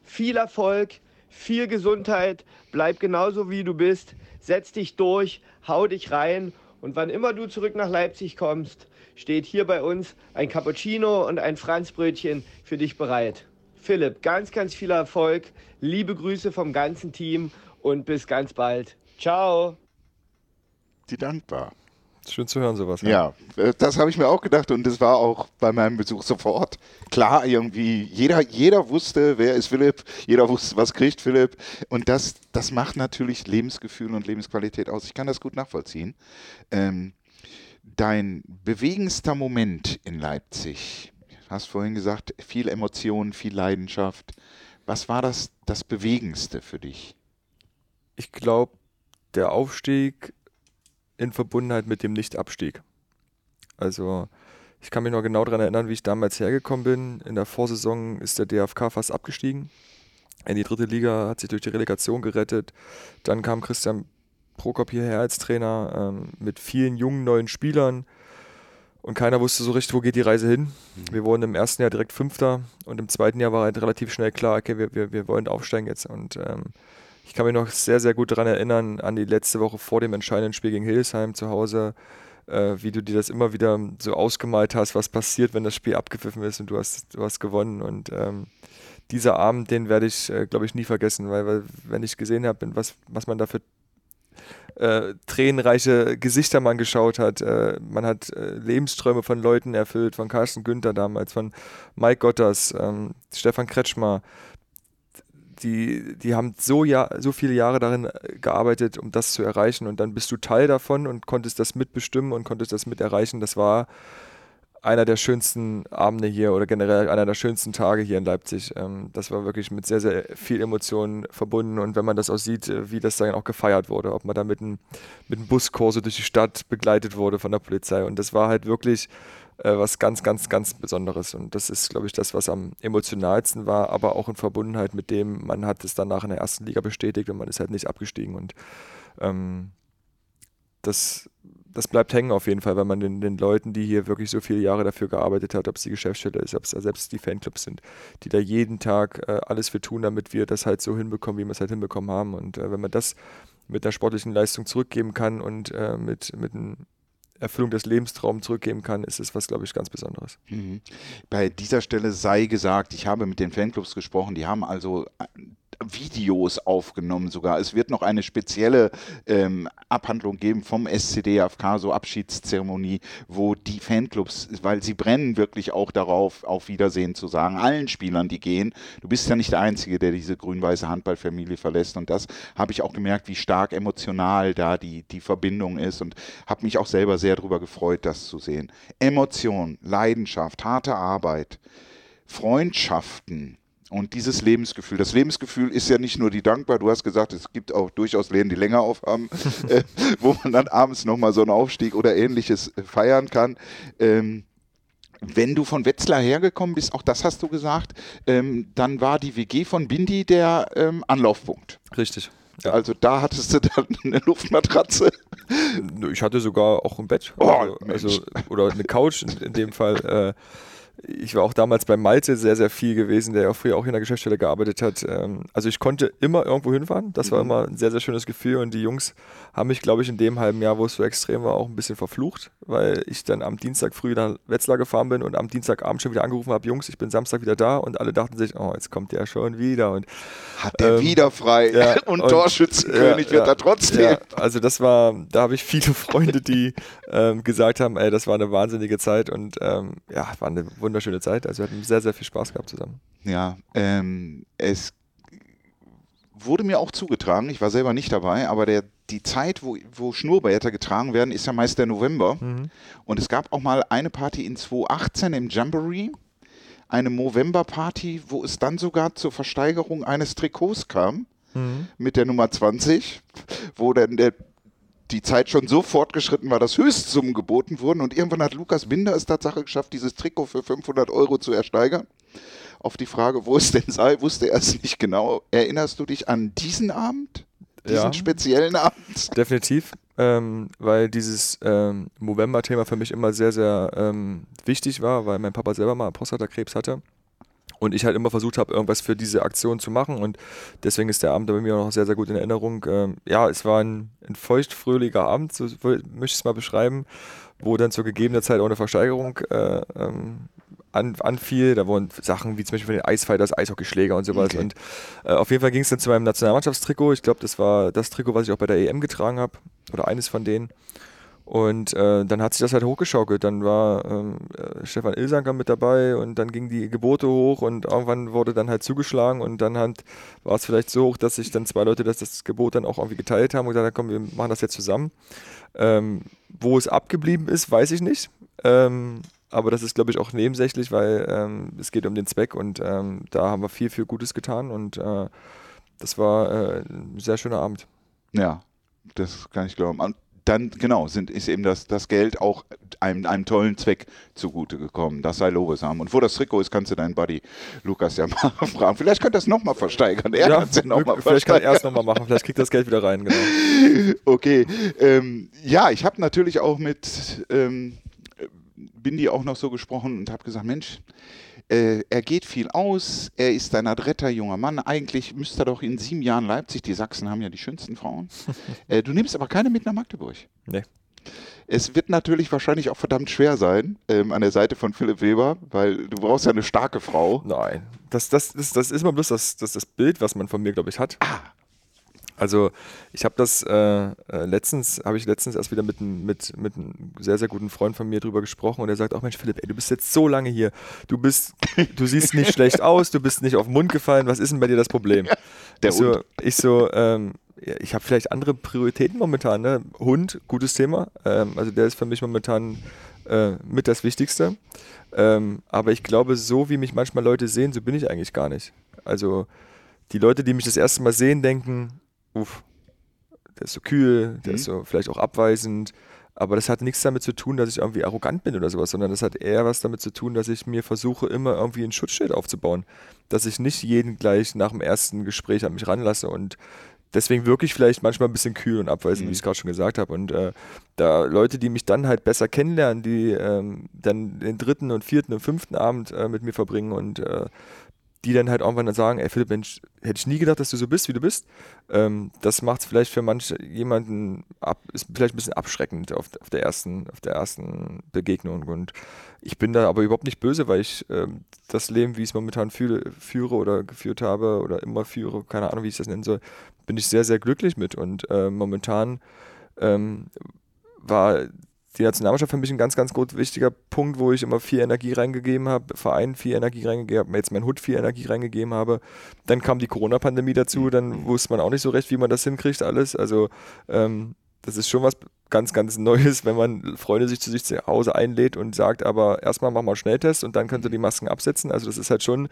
Speaker 3: Viel Erfolg, viel Gesundheit, bleib genauso wie du bist, setz dich durch, hau dich rein und wann immer du zurück nach Leipzig kommst, steht hier bei uns ein Cappuccino und ein Franzbrötchen für dich bereit. Philipp, ganz, ganz viel Erfolg, liebe Grüße vom ganzen Team und bis ganz bald. Ciao!
Speaker 1: Die dankbar.
Speaker 2: Schön zu hören, sowas.
Speaker 1: Ja, äh, das habe ich mir auch gedacht und das war auch bei meinem Besuch sofort klar irgendwie. Jeder, jeder wusste, wer ist Philipp, jeder wusste, was kriegt Philipp und das, das macht natürlich Lebensgefühl und Lebensqualität aus. Ich kann das gut nachvollziehen. Ähm, dein bewegendster Moment in Leipzig, du hast vorhin gesagt, viel Emotion, viel Leidenschaft. Was war das, das Bewegendste für dich?
Speaker 2: Ich glaube, der Aufstieg in Verbundenheit mit dem Nichtabstieg. Also, ich kann mich noch genau daran erinnern, wie ich damals hergekommen bin. In der Vorsaison ist der DFK fast abgestiegen. In die dritte Liga hat sich durch die Relegation gerettet. Dann kam Christian Prokop hierher als Trainer ähm, mit vielen jungen neuen Spielern. Und keiner wusste so richtig, wo geht die Reise hin. Wir wurden im ersten Jahr direkt Fünfter und im zweiten Jahr war halt relativ schnell klar, okay, wir, wir, wir wollen aufsteigen jetzt. Und ähm, ich kann mich noch sehr, sehr gut daran erinnern, an die letzte Woche vor dem entscheidenden Spiel gegen Hildesheim zu Hause, äh, wie du dir das immer wieder so ausgemalt hast, was passiert, wenn das Spiel abgepfiffen ist und du hast, du hast gewonnen. Und ähm, dieser Abend, den werde ich, äh, glaube ich, nie vergessen, weil, weil wenn ich gesehen habe, was, was man da für äh, tränenreiche Gesichter man geschaut hat. Äh, man hat äh, Lebensträume von Leuten erfüllt, von Carsten Günther damals, von Mike Gotters, ähm, Stefan Kretschmer. Die, die haben so, ja, so viele Jahre darin äh, gearbeitet, um das zu erreichen. Und dann bist du Teil davon und konntest das mitbestimmen und konntest das mit erreichen. Das war einer der schönsten Abende hier oder generell einer der schönsten Tage hier in Leipzig. Ähm, das war wirklich mit sehr, sehr viel Emotionen verbunden und wenn man das auch sieht, äh, wie das dann auch gefeiert wurde, ob man da mit einem mit einem Buskurse durch die Stadt begleitet wurde von der Polizei und das war halt wirklich äh, was ganz, ganz, ganz Besonderes und das ist, glaube ich, das, was am emotionalsten war, aber auch in Verbundenheit mit dem, man hat es danach in der ersten Liga bestätigt und man ist halt nicht abgestiegen und ähm, das, das bleibt hängen auf jeden Fall, weil man den, den Leuten, die hier wirklich so viele Jahre dafür gearbeitet hat, ob es die Geschäftsstelle ist, ob es selbst die Fanclubs sind, die da jeden Tag äh, alles für tun, damit wir das halt so hinbekommen, wie wir es halt hinbekommen haben. Und äh, wenn man das mit der sportlichen Leistung zurückgeben kann und äh, mit, mit einer Erfüllung des Lebenstraums zurückgeben kann, ist es was, glaube ich, ganz Besonderes.
Speaker 1: Mhm. Bei dieser Stelle sei gesagt, ich habe mit den Fanclubs gesprochen, die haben also Videos aufgenommen sogar. Es wird noch eine spezielle ähm, Abhandlung geben vom SCDFK, so Abschiedszeremonie, wo die Fanclubs, weil sie brennen wirklich auch darauf, auf Wiedersehen zu sagen, allen Spielern, die gehen. Du bist ja nicht der Einzige, der diese grün-weiße Handballfamilie verlässt und das habe ich auch gemerkt, wie stark emotional da die, die Verbindung ist und habe mich auch selber sehr darüber gefreut, das zu sehen. Emotion, Leidenschaft, harte Arbeit, Freundschaften, und dieses Lebensgefühl, das Lebensgefühl ist ja nicht nur die dankbar, du hast gesagt, es gibt auch durchaus Läden, die länger aufhaben, äh, wo man dann abends nochmal so einen Aufstieg oder ähnliches äh, feiern kann. Ähm, wenn du von Wetzlar hergekommen bist, auch das hast du gesagt, ähm, dann war die WG von Bindi der ähm, Anlaufpunkt.
Speaker 2: Richtig.
Speaker 1: Ja. Also da hattest du dann eine Luftmatratze.
Speaker 2: Ich hatte sogar auch ein Bett.
Speaker 1: Oh,
Speaker 2: also, also, oder eine Couch in, in dem Fall. Äh, ich war auch damals bei Malte sehr, sehr viel gewesen, der ja früher auch in der Geschäftsstelle gearbeitet hat. Ähm, also ich konnte immer irgendwo hinfahren. Das war mhm. immer ein sehr, sehr schönes Gefühl. Und die Jungs haben mich, glaube ich, in dem halben Jahr, wo es so extrem war, auch ein bisschen verflucht, weil ich dann am Dienstag früh nach Wetzlar gefahren bin und am Dienstagabend schon wieder angerufen habe, Jungs, ich bin Samstag wieder da. Und alle dachten sich, oh, jetzt kommt der schon wieder. Und,
Speaker 1: Hat der ähm, wieder frei ja, und, und Torschützenkönig ja, wird ja, er trotzdem. Ja,
Speaker 2: also das war, da habe ich viele Freunde, die ähm, gesagt haben, ey, das war eine wahnsinnige Zeit und ähm, ja, war eine wunderschöne Zeit. Also wir hatten sehr, sehr viel Spaß gehabt zusammen.
Speaker 1: Ja, ähm, es wurde mir auch zugetragen, ich war selber nicht dabei, aber der, die Zeit, wo, wo Schnurrbärte getragen werden, ist ja meist der November. Mhm. Und es gab auch mal eine Party in 2018 im Jamboree, eine Movember-Party, wo es dann sogar zur Versteigerung eines Trikots kam. Mhm. Mit der Nummer 20, wo dann der die Zeit schon so fortgeschritten war, dass Höchstsummen geboten wurden und irgendwann hat Lukas Binder es Tatsache geschafft, dieses Trikot für 500 Euro zu ersteigern. Auf die Frage, wo es denn sei, wusste er es nicht genau. Erinnerst du dich an diesen Abend? Diesen ja, speziellen Abend?
Speaker 2: Definitiv, ähm, weil dieses ähm, Movember-Thema für mich immer sehr, sehr ähm, wichtig war, weil mein Papa selber mal Prostatakrebs hatte und ich halt immer versucht habe, irgendwas für diese Aktion zu machen und deswegen ist der Abend bei mir auch noch sehr, sehr gut in Erinnerung. Ähm, ja, es war ein, ein feuchtfröhlicher Abend, so möchte ich es mal beschreiben, wo dann zur gegebenen Zeit auch eine Versteigerung äh, ähm, an, anfiel. Da wurden Sachen wie zum Beispiel von den Eisfighters, Eishockeyschläger und sowas. Okay. Und äh, auf jeden Fall ging es dann zu meinem Nationalmannschaftstrikot. Ich glaube, das war das Trikot, was ich auch bei der EM getragen habe oder eines von denen. Und äh, dann hat sich das halt hochgeschaukelt. Dann war ähm, äh, Stefan Ilsanker mit dabei und dann gingen die Gebote hoch und irgendwann wurde dann halt zugeschlagen und dann halt war es vielleicht so hoch, dass sich dann zwei Leute das, das Gebot dann auch irgendwie geteilt haben und gesagt haben, komm, wir machen das jetzt zusammen. Ähm, wo es abgeblieben ist, weiß ich nicht. Ähm, aber das ist, glaube ich, auch nebensächlich, weil ähm, es geht um den Zweck und ähm, da haben wir viel, viel Gutes getan und äh, das war äh, ein sehr schöner Abend.
Speaker 1: Ja, das kann ich glauben dann genau sind, ist eben das, das Geld auch einem, einem tollen Zweck zugute gekommen. Das sei Lobesam. Und wo das Trikot ist, kannst du deinen Buddy Lukas ja mal fragen. Vielleicht könnte er es nochmal versteigern. Er
Speaker 2: ja, ja noch mal vielleicht kann er es nochmal machen. Vielleicht kriegt das Geld wieder rein.
Speaker 1: Genau. Okay. Ähm, ja, ich habe natürlich auch mit ähm, Bindi auch noch so gesprochen und habe gesagt, Mensch, äh, er geht viel aus, er ist ein adretter junger Mann. Eigentlich müsste er doch in sieben Jahren Leipzig, die Sachsen haben ja die schönsten Frauen. äh, du nimmst aber keine mit nach Magdeburg.
Speaker 2: Nee.
Speaker 1: Es wird natürlich wahrscheinlich auch verdammt schwer sein ähm, an der Seite von Philipp Weber, weil du brauchst ja eine starke Frau.
Speaker 2: Nein, das, das, das, das ist immer bloß das, das, das Bild, was man von mir, glaube ich, hat.
Speaker 1: Ah,
Speaker 2: also ich habe das äh, äh letztens, habe ich letztens erst wieder mit, mit, mit einem sehr, sehr guten Freund von mir drüber gesprochen und er sagt auch, Mensch Philipp, ey, du bist jetzt so lange hier, du bist, du siehst nicht schlecht aus, du bist nicht auf den Mund gefallen, was ist denn bei dir das Problem?
Speaker 1: Der
Speaker 2: ich so, ich so, ähm, ich habe vielleicht andere Prioritäten momentan, ne? Hund, gutes Thema, ähm, also der ist für mich momentan äh, mit das Wichtigste. Ähm, aber ich glaube, so wie mich manchmal Leute sehen, so bin ich eigentlich gar nicht. Also die Leute, die mich das erste Mal sehen, denken, uff, der ist so kühl, der mhm. ist so vielleicht auch abweisend. Aber das hat nichts damit zu tun, dass ich irgendwie arrogant bin oder sowas, sondern das hat eher was damit zu tun, dass ich mir versuche, immer irgendwie ein Schutzschild aufzubauen. Dass ich nicht jeden gleich nach dem ersten Gespräch an mich ranlasse und deswegen wirklich vielleicht manchmal ein bisschen kühl und abweisend, mhm. wie ich es gerade schon gesagt habe. Und äh, da Leute, die mich dann halt besser kennenlernen, die ähm, dann den dritten und vierten und fünften Abend äh, mit mir verbringen und äh, die dann halt irgendwann sagen, ey Philipp, Mensch, hätte ich nie gedacht, dass du so bist, wie du bist. Ähm, das macht es vielleicht für manche jemanden ab, ist vielleicht ein bisschen abschreckend auf, auf, der ersten, auf der ersten Begegnung. Und ich bin da aber überhaupt nicht böse, weil ich ähm, das Leben, wie ich es momentan fühle, führe oder geführt habe oder immer führe, keine Ahnung, wie ich das nennen soll, bin ich sehr, sehr glücklich mit. Und äh, momentan ähm, war die Nationalmannschaft für mich ein ganz, ganz gut wichtiger Punkt, wo ich immer viel Energie reingegeben habe, Verein viel Energie reingegeben habe, jetzt mein Hut viel Energie reingegeben habe. Dann kam die Corona-Pandemie dazu, dann wusste man auch nicht so recht, wie man das hinkriegt, alles. Also ähm, das ist schon was ganz, ganz Neues, wenn man Freunde sich zu sich zu Hause einlädt und sagt, aber erstmal machen wir einen Schnelltest und dann könnt ihr die Masken absetzen. Also das ist halt schon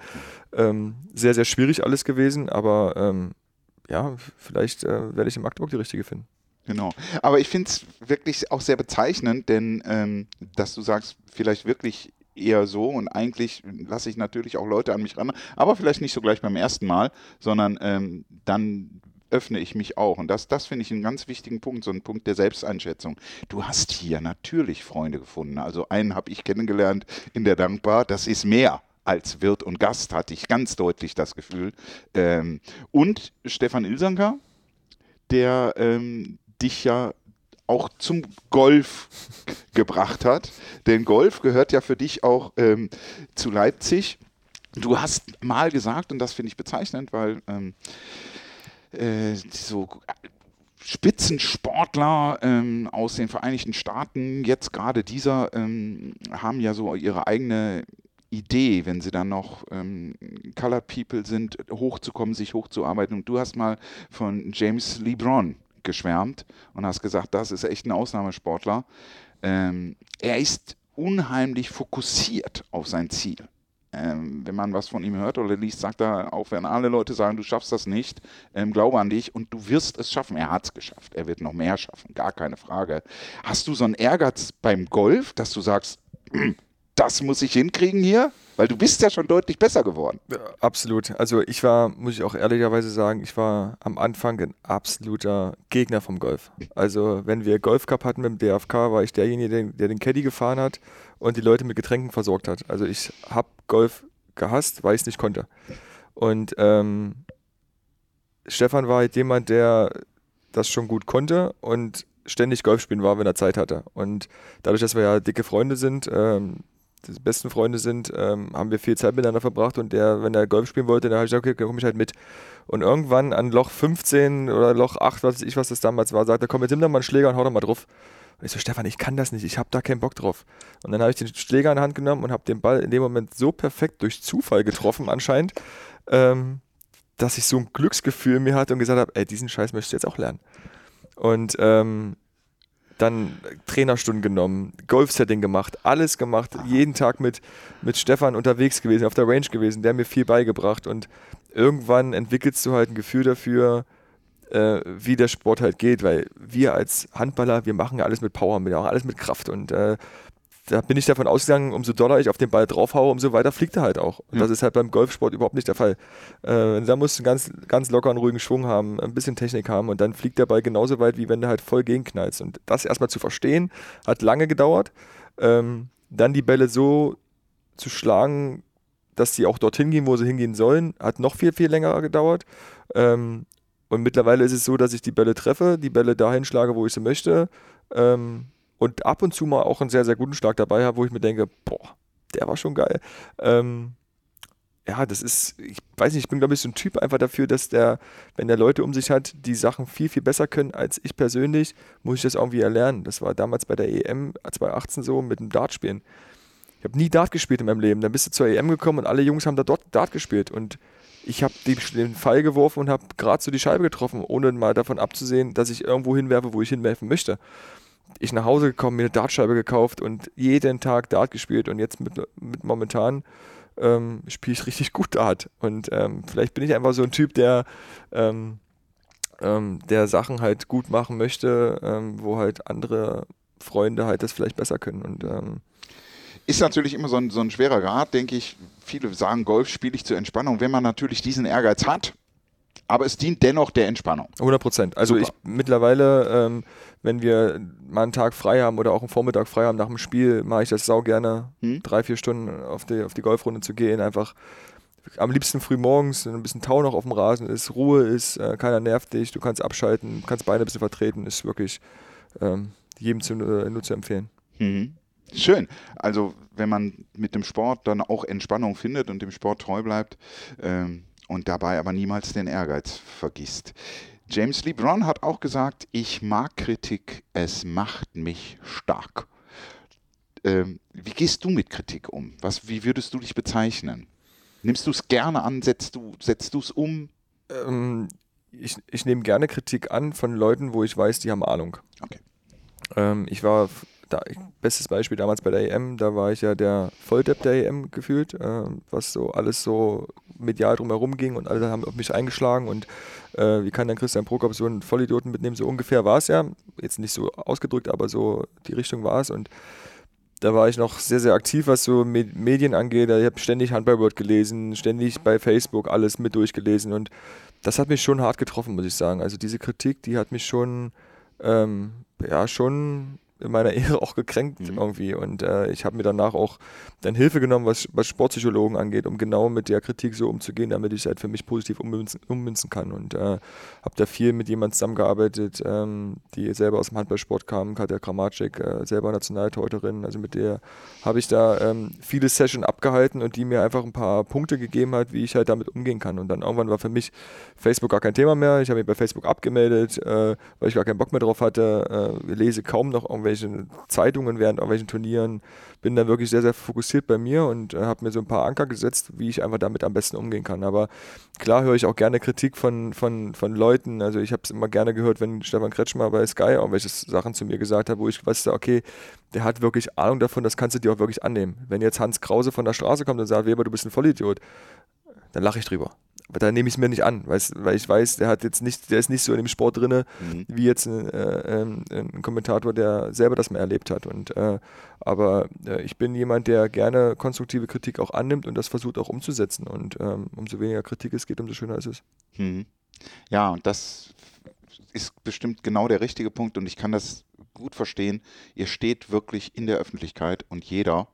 Speaker 2: ähm, sehr, sehr schwierig alles gewesen, aber ähm, ja, vielleicht äh, werde ich in Magdeburg die richtige finden.
Speaker 1: Genau. Aber ich finde es wirklich auch sehr bezeichnend, denn ähm, dass du sagst, vielleicht wirklich eher so und eigentlich lasse ich natürlich auch Leute an mich ran, aber vielleicht nicht so gleich beim ersten Mal, sondern ähm, dann öffne ich mich auch. Und das, das finde ich einen ganz wichtigen Punkt, so ein Punkt der Selbsteinschätzung. Du hast hier natürlich Freunde gefunden. Also einen habe ich kennengelernt in der Dankbar, das ist mehr als Wirt und Gast, hatte ich ganz deutlich das Gefühl. Ähm, und Stefan Ilsanker, der ähm, dich ja auch zum Golf gebracht hat. Denn Golf gehört ja für dich auch ähm, zu Leipzig. Du hast mal gesagt, und das finde ich bezeichnend, weil ähm, äh, so Spitzensportler ähm, aus den Vereinigten Staaten, jetzt gerade dieser, ähm, haben ja so ihre eigene Idee, wenn sie dann noch ähm, Colored People sind, hochzukommen, sich hochzuarbeiten. Und du hast mal von James LeBron geschwärmt und hast gesagt, das ist echt ein Ausnahmesportler. Ähm, er ist unheimlich fokussiert auf sein Ziel. Ähm, wenn man was von ihm hört oder liest, sagt er, auch wenn alle Leute sagen, du schaffst das nicht, ähm, glaube an dich und du wirst es schaffen. Er hat es geschafft. Er wird noch mehr schaffen, gar keine Frage. Hast du so einen Ehrgeiz beim Golf, dass du sagst, das muss ich hinkriegen hier? Weil du bist ja schon deutlich besser geworden. Ja,
Speaker 2: absolut. Also ich war, muss ich auch ehrlicherweise sagen, ich war am Anfang ein absoluter Gegner vom Golf. Also wenn wir Golf Cup hatten mit dem DFK, war ich derjenige, der, der den Caddy gefahren hat und die Leute mit Getränken versorgt hat. Also ich habe Golf gehasst, weil ich es nicht konnte. Und ähm, Stefan war halt jemand, der das schon gut konnte und ständig Golf spielen war, wenn er Zeit hatte. Und dadurch, dass wir ja dicke Freunde sind, ähm, die besten Freunde sind, ähm, haben wir viel Zeit miteinander verbracht und der, wenn er Golf spielen wollte, dann habe ich gesagt, okay, komme ich halt mit. Und irgendwann an Loch 15 oder Loch 8, was weiß ich, was das damals war, sagt er, komm, jetzt nimm doch mal einen Schläger und hau doch mal drauf. Und ich so, Stefan, ich kann das nicht, ich habe da keinen Bock drauf. Und dann habe ich den Schläger in die Hand genommen und habe den Ball in dem Moment so perfekt durch Zufall getroffen anscheinend, ähm, dass ich so ein Glücksgefühl mir hatte und gesagt habe, ey, diesen Scheiß möchte ich jetzt auch lernen. Und ähm, dann Trainerstunden genommen, Golfsetting gemacht, alles gemacht, jeden Tag mit, mit Stefan unterwegs gewesen, auf der Range gewesen, der mir viel beigebracht und irgendwann entwickelst du halt ein Gefühl dafür, äh, wie der Sport halt geht, weil wir als Handballer, wir machen ja alles mit Power, wir machen alles mit Kraft und äh, da bin ich davon ausgegangen, umso doller ich auf den Ball draufhaue, umso weiter fliegt er halt auch. Und ja. das ist halt beim Golfsport überhaupt nicht der Fall. Äh, da musst du einen ganz, ganz lockeren, ruhigen Schwung haben, ein bisschen Technik haben und dann fliegt der Ball genauso weit, wie wenn du halt voll gegenknallst. Und das erstmal zu verstehen, hat lange gedauert. Ähm, dann die Bälle so zu schlagen, dass sie auch dorthin gehen, wo sie hingehen sollen, hat noch viel, viel länger gedauert. Ähm, und mittlerweile ist es so, dass ich die Bälle treffe, die Bälle dahin schlage, wo ich sie möchte. Ähm, und ab und zu mal auch einen sehr, sehr guten Schlag dabei habe, wo ich mir denke, boah, der war schon geil. Ähm, ja, das ist, ich weiß nicht, ich bin, glaube ich, so ein Typ einfach dafür, dass der, wenn der Leute um sich hat, die Sachen viel, viel besser können als ich persönlich, muss ich das irgendwie erlernen. Das war damals bei der EM 2018 so mit dem Dartspielen. Ich habe nie Dart gespielt in meinem Leben. Dann bist du zur EM gekommen und alle Jungs haben da dort Dart gespielt. Und ich habe den Pfeil geworfen und habe gerade so die Scheibe getroffen, ohne mal davon abzusehen, dass ich irgendwo hinwerfe, wo ich hinwerfen möchte ich nach Hause gekommen, mir eine Dartscheibe gekauft und jeden Tag Dart gespielt und jetzt mit, mit momentan ähm, spiele ich richtig gut Dart. Und ähm, vielleicht bin ich einfach so ein Typ, der, ähm, ähm der Sachen halt gut machen möchte, ähm, wo halt andere Freunde halt das vielleicht besser können. Und ähm,
Speaker 1: ist natürlich immer so ein, so ein schwerer Grad, denke ich. Viele sagen, Golf spiele ich zur Entspannung. Wenn man natürlich diesen Ehrgeiz hat, aber es dient dennoch der Entspannung.
Speaker 2: 100 Prozent. Also Super. ich mittlerweile, ähm, wenn wir mal einen Tag frei haben oder auch einen Vormittag frei haben nach dem Spiel, mache ich das sau gerne, hm? drei, vier Stunden auf die, auf die Golfrunde zu gehen, einfach am liebsten früh morgens, ein bisschen Tau noch auf dem Rasen ist, Ruhe ist, äh, keiner nervt dich, du kannst abschalten, kannst Beine ein bisschen vertreten, ist wirklich ähm, jedem zu, äh, nur zu empfehlen.
Speaker 1: Mhm. Schön. Also wenn man mit dem Sport dann auch Entspannung findet und dem Sport treu bleibt ähm, und dabei aber niemals den Ehrgeiz vergisst. James Lee Brown hat auch gesagt, ich mag Kritik, es macht mich stark. Ähm, wie gehst du mit Kritik um? Was, wie würdest du dich bezeichnen? Nimmst du es gerne an? Setzt du es um?
Speaker 2: Ähm, ich, ich nehme gerne Kritik an von Leuten, wo ich weiß, die haben Ahnung.
Speaker 1: Okay.
Speaker 2: Ähm, ich war, da, bestes Beispiel damals bei der EM, da war ich ja der Volldepp der EM gefühlt, äh, was so alles so medial drumherum ging und alle haben auf mich eingeschlagen und äh, wie kann dann Christian Prokop so einen Vollidioten mitnehmen? So ungefähr war es ja, jetzt nicht so ausgedrückt, aber so die Richtung war es und da war ich noch sehr, sehr aktiv, was so Medien angeht. Ich habe ständig Handballword gelesen, ständig bei Facebook alles mit durchgelesen und das hat mich schon hart getroffen, muss ich sagen. Also diese Kritik, die hat mich schon, ähm, ja, schon in meiner Ehre auch gekränkt mhm. irgendwie. Und äh, ich habe mir danach auch dann Hilfe genommen, was, was Sportpsychologen angeht, um genau mit der Kritik so umzugehen, damit ich es halt für mich positiv ummünzen, ummünzen kann. Und äh, habe da viel mit jemandem zusammengearbeitet, ähm, die selber aus dem Handballsport kam, Katja Kramatschik, äh, selber Nationaltorhüterin. Also mit der habe ich da ähm, viele Sessions abgehalten und die mir einfach ein paar Punkte gegeben hat, wie ich halt damit umgehen kann. Und dann irgendwann war für mich Facebook gar kein Thema mehr. Ich habe mich bei Facebook abgemeldet, äh, weil ich gar keinen Bock mehr drauf hatte. Äh, lese kaum noch irgendwie irgendwelchen Zeitungen während irgendwelchen Turnieren. Bin da wirklich sehr, sehr fokussiert bei mir und äh, habe mir so ein paar Anker gesetzt, wie ich einfach damit am besten umgehen kann. Aber klar höre ich auch gerne Kritik von, von, von Leuten. Also ich habe es immer gerne gehört, wenn Stefan Kretschmer bei Sky irgendwelche Sachen zu mir gesagt hat, wo ich wusste, okay, der hat wirklich Ahnung davon, das kannst du dir auch wirklich annehmen. Wenn jetzt Hans Krause von der Straße kommt und sagt, Weber, du bist ein Vollidiot, dann lache ich drüber da nehme ich es mir nicht an, weil ich weiß, der hat jetzt nicht, der ist nicht so in dem Sport drin, mhm. wie jetzt ein, äh, ähm, ein, Kommentator, der selber das mal erlebt hat. Und äh, aber äh, ich bin jemand, der gerne konstruktive Kritik auch annimmt und das versucht auch umzusetzen. Und ähm, umso weniger Kritik es geht, umso schöner ist es.
Speaker 1: Mhm. Ja, und das ist bestimmt genau der richtige Punkt und ich kann das gut verstehen. Ihr steht wirklich in der Öffentlichkeit und jeder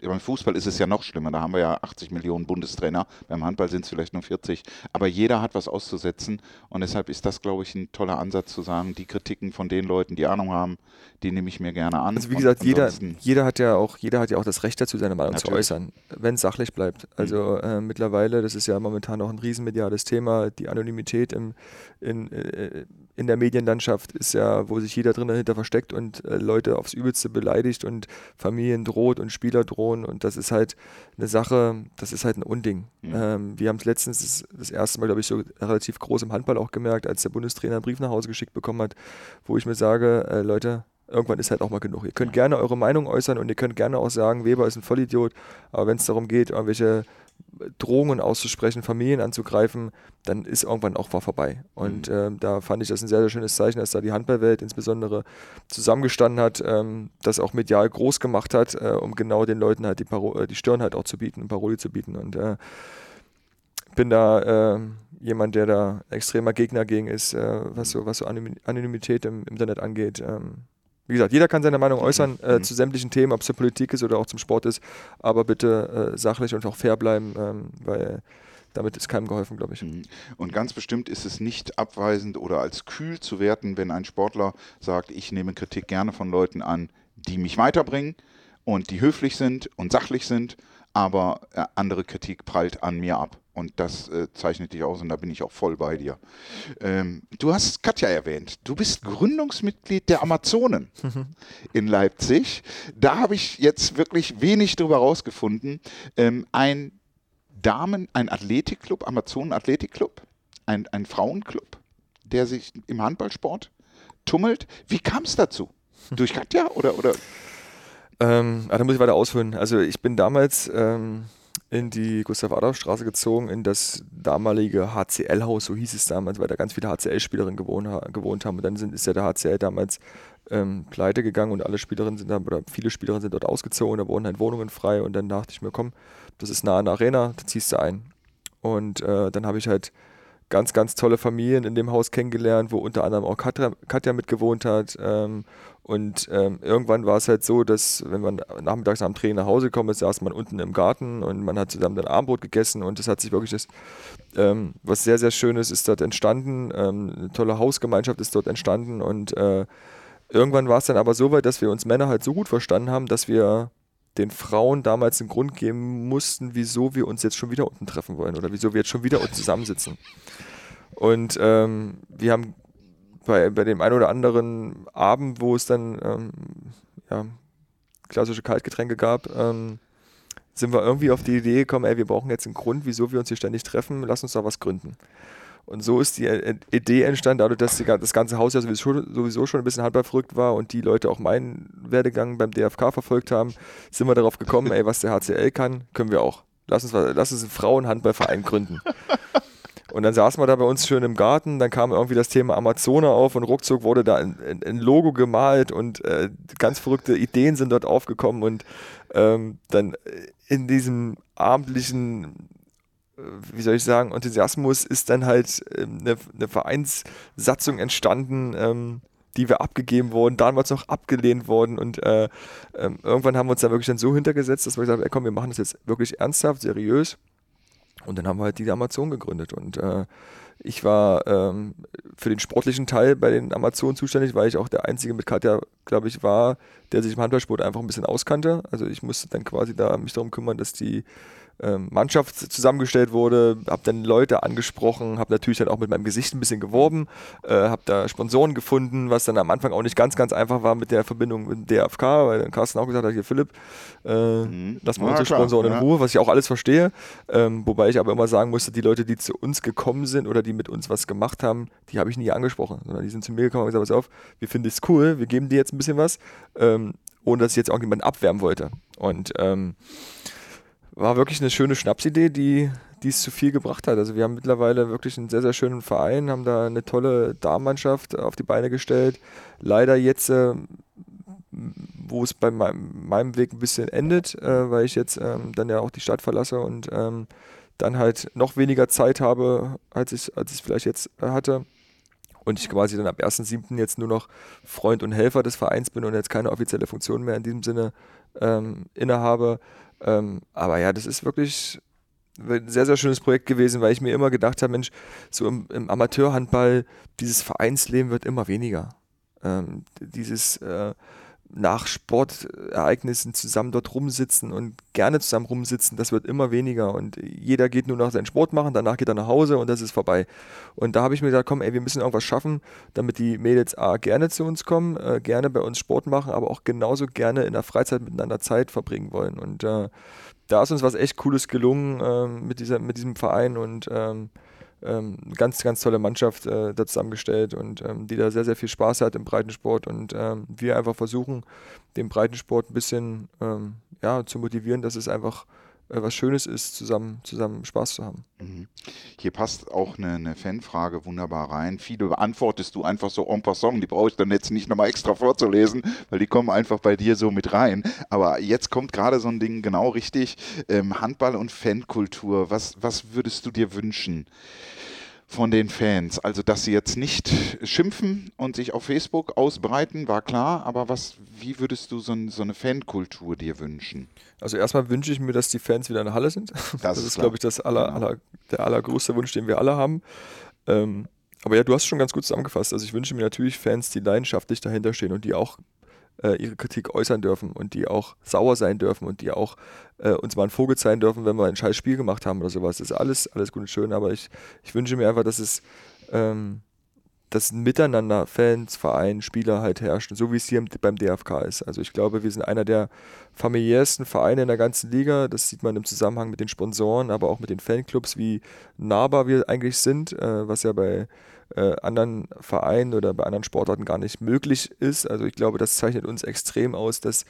Speaker 1: beim Fußball ist es ja noch schlimmer, da haben wir ja 80 Millionen Bundestrainer, beim Handball sind es vielleicht nur 40, aber jeder hat was auszusetzen und deshalb ist das, glaube ich, ein toller Ansatz zu sagen, die Kritiken von den Leuten, die Ahnung haben, die nehme ich mir gerne an.
Speaker 2: Also wie gesagt, jeder, jeder, hat ja auch, jeder hat ja auch das Recht dazu, seine Meinung Natürlich. zu äußern, wenn es sachlich bleibt. Also mhm. äh, mittlerweile, das ist ja momentan auch ein riesenmediales Thema, die Anonymität im, in, äh, in der Medienlandschaft ist ja, wo sich jeder drin dahinter versteckt und äh, Leute aufs Übelste beleidigt und Familien droht und Spieler drohen und das ist halt eine Sache, das ist halt ein Unding. Mhm. Ähm, wir haben es letztens das, das, erste Mal, glaube ich, so relativ groß im Handball auch gemerkt, als der Bundestrainer einen Brief nach Hause geschickt bekommen hat, wo ich mir sage, äh, Leute, irgendwann ist halt auch mal genug. Ihr könnt gerne eure Meinung äußern und ihr könnt gerne auch sagen, Weber ist ein Vollidiot, aber wenn es darum geht, irgendwelche Drohungen auszusprechen, Familien anzugreifen, dann ist irgendwann auch war vorbei. Und mhm. ähm, da fand ich das ein sehr, sehr schönes Zeichen, dass da die Handballwelt insbesondere zusammengestanden hat, ähm, das auch medial groß gemacht hat, äh, um genau den Leuten halt die, Paro äh, die Stirn halt auch zu bieten, Paroli zu bieten. Und äh, bin da äh, jemand, der da extremer Gegner gegen ist, äh, was so, was so Anonymität im, im Internet angeht. Ähm, wie gesagt, jeder kann seine Meinung äußern äh, mhm. zu sämtlichen Themen, ob es zur Politik ist oder auch zum Sport ist, aber bitte äh, sachlich und auch fair bleiben, ähm, weil damit ist keinem geholfen, glaube ich. Mhm.
Speaker 1: Und ganz bestimmt ist es nicht abweisend oder als kühl zu werten, wenn ein Sportler sagt, ich nehme Kritik gerne von Leuten an, die mich weiterbringen und die höflich sind und sachlich sind, aber äh, andere Kritik prallt an mir ab. Und das äh, zeichnet dich aus und da bin ich auch voll bei dir. Ähm, du hast Katja erwähnt. Du bist Gründungsmitglied der Amazonen in Leipzig. Da habe ich jetzt wirklich wenig drüber rausgefunden. Ähm, ein Damen, ein Athletikclub, Amazonen Athletikclub, ein, ein Frauenclub, der sich im Handballsport tummelt. Wie kam es dazu? Durch Katja oder? oder?
Speaker 2: Ähm, ah, da muss ich weiter ausführen. Also ich bin damals ähm, in die Gustav-Adolf-Straße gezogen, in das damalige HCL-Haus, so hieß es damals, weil da ganz viele HCL-Spielerinnen gewohnt, gewohnt, haben. Und dann sind, ist ja der HCL damals ähm, pleite gegangen und alle Spielerinnen sind da, oder viele Spielerinnen sind dort ausgezogen, da wurden halt Wohnungen frei und dann dachte ich mir, komm, das ist nah an der Arena, da ziehst du ein. Und äh, dann habe ich halt ganz, ganz tolle Familien in dem Haus kennengelernt, wo unter anderem auch Katja, Katja mitgewohnt hat. Ähm, und ähm, irgendwann war es halt so, dass wenn man nachmittags nach dem Training nach Hause gekommen ist, saß man unten im Garten und man hat zusammen dann Abendbrot gegessen und das hat sich wirklich das, ähm, was sehr, sehr Schönes ist dort entstanden. Ähm, eine tolle Hausgemeinschaft ist dort entstanden und äh, irgendwann war es dann aber so weit, dass wir uns Männer halt so gut verstanden haben, dass wir den Frauen damals einen Grund geben mussten, wieso wir uns jetzt schon wieder unten treffen wollen oder wieso wir jetzt schon wieder unten zusammensitzen. Und ähm, wir haben bei, bei dem einen oder anderen Abend, wo es dann ähm, ja, klassische Kaltgetränke gab, ähm, sind wir irgendwie auf die Idee gekommen, ey, wir brauchen jetzt einen Grund, wieso wir uns hier ständig treffen, lass uns da was gründen. Und so ist die äh, Idee entstanden, dadurch, dass das ganze Haus ja sowieso, schon ein bisschen handballverrückt war und die Leute auch meinen Werdegang beim DFK verfolgt haben, sind wir darauf gekommen, ey, was der HCL kann, können wir auch. Lass uns, lass uns einen Frauenhandballverein gründen. Und dann saßen wir da bei uns schön im Garten, dann kam irgendwie das Thema Amazone auf und ruckzuck wurde da ein, ein Logo gemalt und äh, ganz verrückte Ideen sind dort aufgekommen und ähm, dann in diesem abendlichen wie soll ich sagen, Enthusiasmus ist dann halt ähm, eine, eine, Vereinssatzung entstanden, ähm, die wir abgegeben wurden, damals noch abgelehnt worden und äh, äh, irgendwann haben wir uns da wirklich dann so hintergesetzt, dass wir gesagt haben, ey, komm, wir machen das jetzt wirklich ernsthaft, seriös und dann haben wir halt die Amazon gegründet. Und äh, ich war ähm, für den sportlichen Teil bei den Amazonen zuständig, weil ich auch der Einzige mit Katja, glaube ich, war, der sich im Handballsport einfach ein bisschen auskannte. Also ich musste dann quasi da mich darum kümmern, dass die Mannschaft zusammengestellt wurde, habe dann Leute angesprochen, habe natürlich dann auch mit meinem Gesicht ein bisschen geworben, äh, habe da Sponsoren gefunden, was dann am Anfang auch nicht ganz, ganz einfach war mit der Verbindung mit der DFK, weil dann Carsten auch gesagt hat, hier Philipp, äh, mhm. lass mal ja, unsere Sponsoren klar, in Ruhe, was ich auch alles verstehe, ähm, wobei ich aber immer sagen musste, die Leute, die zu uns gekommen sind oder die mit uns was gemacht haben, die habe ich nie angesprochen, sondern die sind zu mir gekommen und gesagt, pass auf, wir finden es cool, wir geben dir jetzt ein bisschen was, ähm, ohne dass ich jetzt auch jemanden abwärmen wollte. Und ähm, war wirklich eine schöne Schnapsidee, die die es zu viel gebracht hat. Also wir haben mittlerweile wirklich einen sehr, sehr schönen Verein, haben da eine tolle Damenmannschaft auf die Beine gestellt. Leider jetzt, äh, wo es bei meinem, meinem, Weg ein bisschen endet, äh, weil ich jetzt ähm, dann ja auch die Stadt verlasse und ähm, dann halt noch weniger Zeit habe, als ich, als ich vielleicht jetzt äh, hatte. Und ich quasi dann ab 1.7. jetzt nur noch Freund und Helfer des Vereins bin und jetzt keine offizielle Funktion mehr in diesem Sinne ähm, innehabe ähm, aber ja, das ist wirklich ein sehr, sehr schönes Projekt gewesen, weil ich mir immer gedacht habe, Mensch, so im, im Amateurhandball, dieses Vereinsleben wird immer weniger. Ähm, dieses äh, nach Sportereignissen zusammen dort rumsitzen und gerne zusammen rumsitzen, das wird immer weniger und jeder geht nur noch seinen Sport machen, danach geht er nach Hause und das ist vorbei. Und da habe ich mir gedacht, komm, ey, wir müssen irgendwas schaffen, damit die Mädels A gerne zu uns kommen, äh, gerne bei uns Sport machen, aber auch genauso gerne in der Freizeit miteinander Zeit verbringen wollen. Und äh, da ist uns was echt Cooles gelungen äh, mit, dieser, mit diesem Verein und ähm, ähm, ganz, ganz tolle Mannschaft äh, da zusammengestellt und ähm, die da sehr, sehr viel Spaß hat im Breitensport und ähm, wir einfach versuchen, den Breitensport ein bisschen ähm, ja, zu motivieren, dass es einfach was Schönes ist, zusammen, zusammen Spaß zu haben. Mhm.
Speaker 1: Hier passt auch eine, eine, Fanfrage wunderbar rein. Viele beantwortest du einfach so en passant. Die brauche ich dann jetzt nicht nochmal extra vorzulesen, weil die kommen einfach bei dir so mit rein. Aber jetzt kommt gerade so ein Ding genau richtig. Ähm, Handball und Fankultur. Was, was würdest du dir wünschen? Von den Fans. Also, dass sie jetzt nicht schimpfen und sich auf Facebook ausbreiten, war klar. Aber was, wie würdest du so, ein, so eine Fankultur dir wünschen?
Speaker 2: Also erstmal wünsche ich mir, dass die Fans wieder in der Halle sind. Das, das ist, ist glaube ich, das aller, genau. aller, der allergrößte Wunsch, den wir alle haben. Ähm, aber ja, du hast schon ganz gut zusammengefasst. Also ich wünsche mir natürlich Fans, die leidenschaftlich dahinter stehen und die auch ihre Kritik äußern dürfen und die auch sauer sein dürfen und die auch äh, uns mal ein Vogel zeigen dürfen, wenn wir ein scheiß Spiel gemacht haben oder sowas. Das ist alles, alles gut und schön, aber ich, ich wünsche mir einfach, dass es ähm, dass ein Miteinander Fans, Verein, Spieler halt herrscht, so wie es hier beim DFK ist. Also ich glaube, wir sind einer der familiärsten Vereine in der ganzen Liga. Das sieht man im Zusammenhang mit den Sponsoren, aber auch mit den Fanclubs, wie nahbar wir eigentlich sind, äh, was ja bei äh, anderen Vereinen oder bei anderen Sportarten gar nicht möglich ist. Also ich glaube, das zeichnet uns extrem aus, dass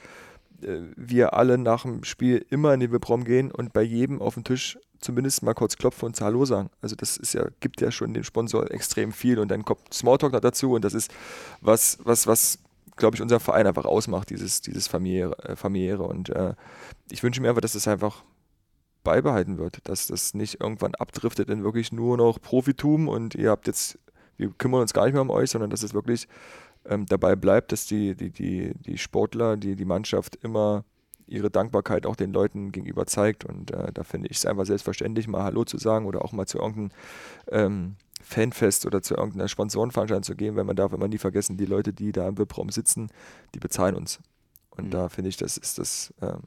Speaker 2: wir alle nach dem Spiel immer in den Webraum gehen und bei jedem auf den Tisch zumindest mal kurz klopfen und Hallo sagen. Also das ist ja, gibt ja schon dem Sponsor extrem viel und dann kommt Smalltalk noch dazu und das ist was, was, was, glaube ich, unser Verein einfach ausmacht, dieses, dieses familiäre, äh, familiäre. Und äh, ich wünsche mir einfach, dass es einfach beibehalten wird, dass das nicht irgendwann abdriftet in wirklich nur noch Profitum und ihr habt jetzt, wir kümmern uns gar nicht mehr um euch, sondern dass es wirklich ähm, dabei bleibt, dass die, die, die, die Sportler, die, die Mannschaft immer ihre Dankbarkeit auch den Leuten gegenüber zeigt. Und äh, da finde ich es einfach selbstverständlich, mal Hallo zu sagen oder auch mal zu irgendeinem ähm, Fanfest oder zu irgendeiner Sponsorenveranstaltung zu gehen, weil man darf immer nie vergessen, die Leute, die da im VIP-Raum sitzen, die bezahlen uns. Und mhm. da finde ich, das ist das, ähm,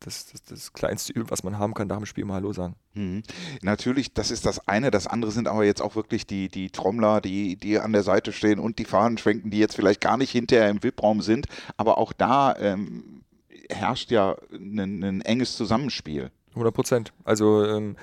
Speaker 2: das, das, das, kleinste Übel, was man haben kann, nach dem Spiel mal Hallo sagen.
Speaker 1: Mhm. Natürlich, das ist das eine. Das andere sind aber jetzt auch wirklich die, die Trommler, die, die an der Seite stehen und die Fahnen schwenken, die jetzt vielleicht gar nicht hinterher im VIP-Raum sind. Aber auch da ähm, herrscht ja ein, ein, enges Zusammenspiel.
Speaker 2: 100 Prozent. Also ähm,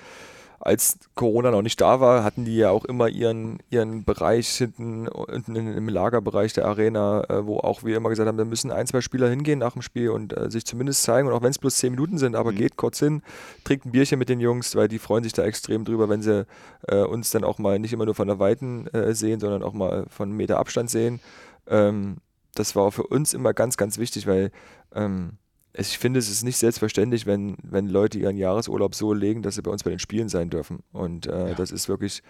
Speaker 2: als Corona noch nicht da war, hatten die ja auch immer ihren, ihren Bereich hinten, hinten im Lagerbereich der Arena, äh, wo auch wir immer gesagt haben, da müssen ein, zwei Spieler hingehen nach dem Spiel und äh, sich zumindest zeigen. Und auch wenn es bloß zehn Minuten sind, aber mhm. geht kurz hin, trinkt ein Bierchen mit den Jungs, weil die freuen sich da extrem drüber, wenn sie äh, uns dann auch mal nicht immer nur von der Weiten äh, sehen, sondern auch mal von einem Meter Abstand sehen. Ähm, das war für uns immer ganz, ganz wichtig, weil ähm, ich finde, es ist nicht selbstverständlich, wenn, wenn Leute ihren Jahresurlaub so legen, dass sie bei uns bei den Spielen sein dürfen. Und äh, ja. das ist wirklich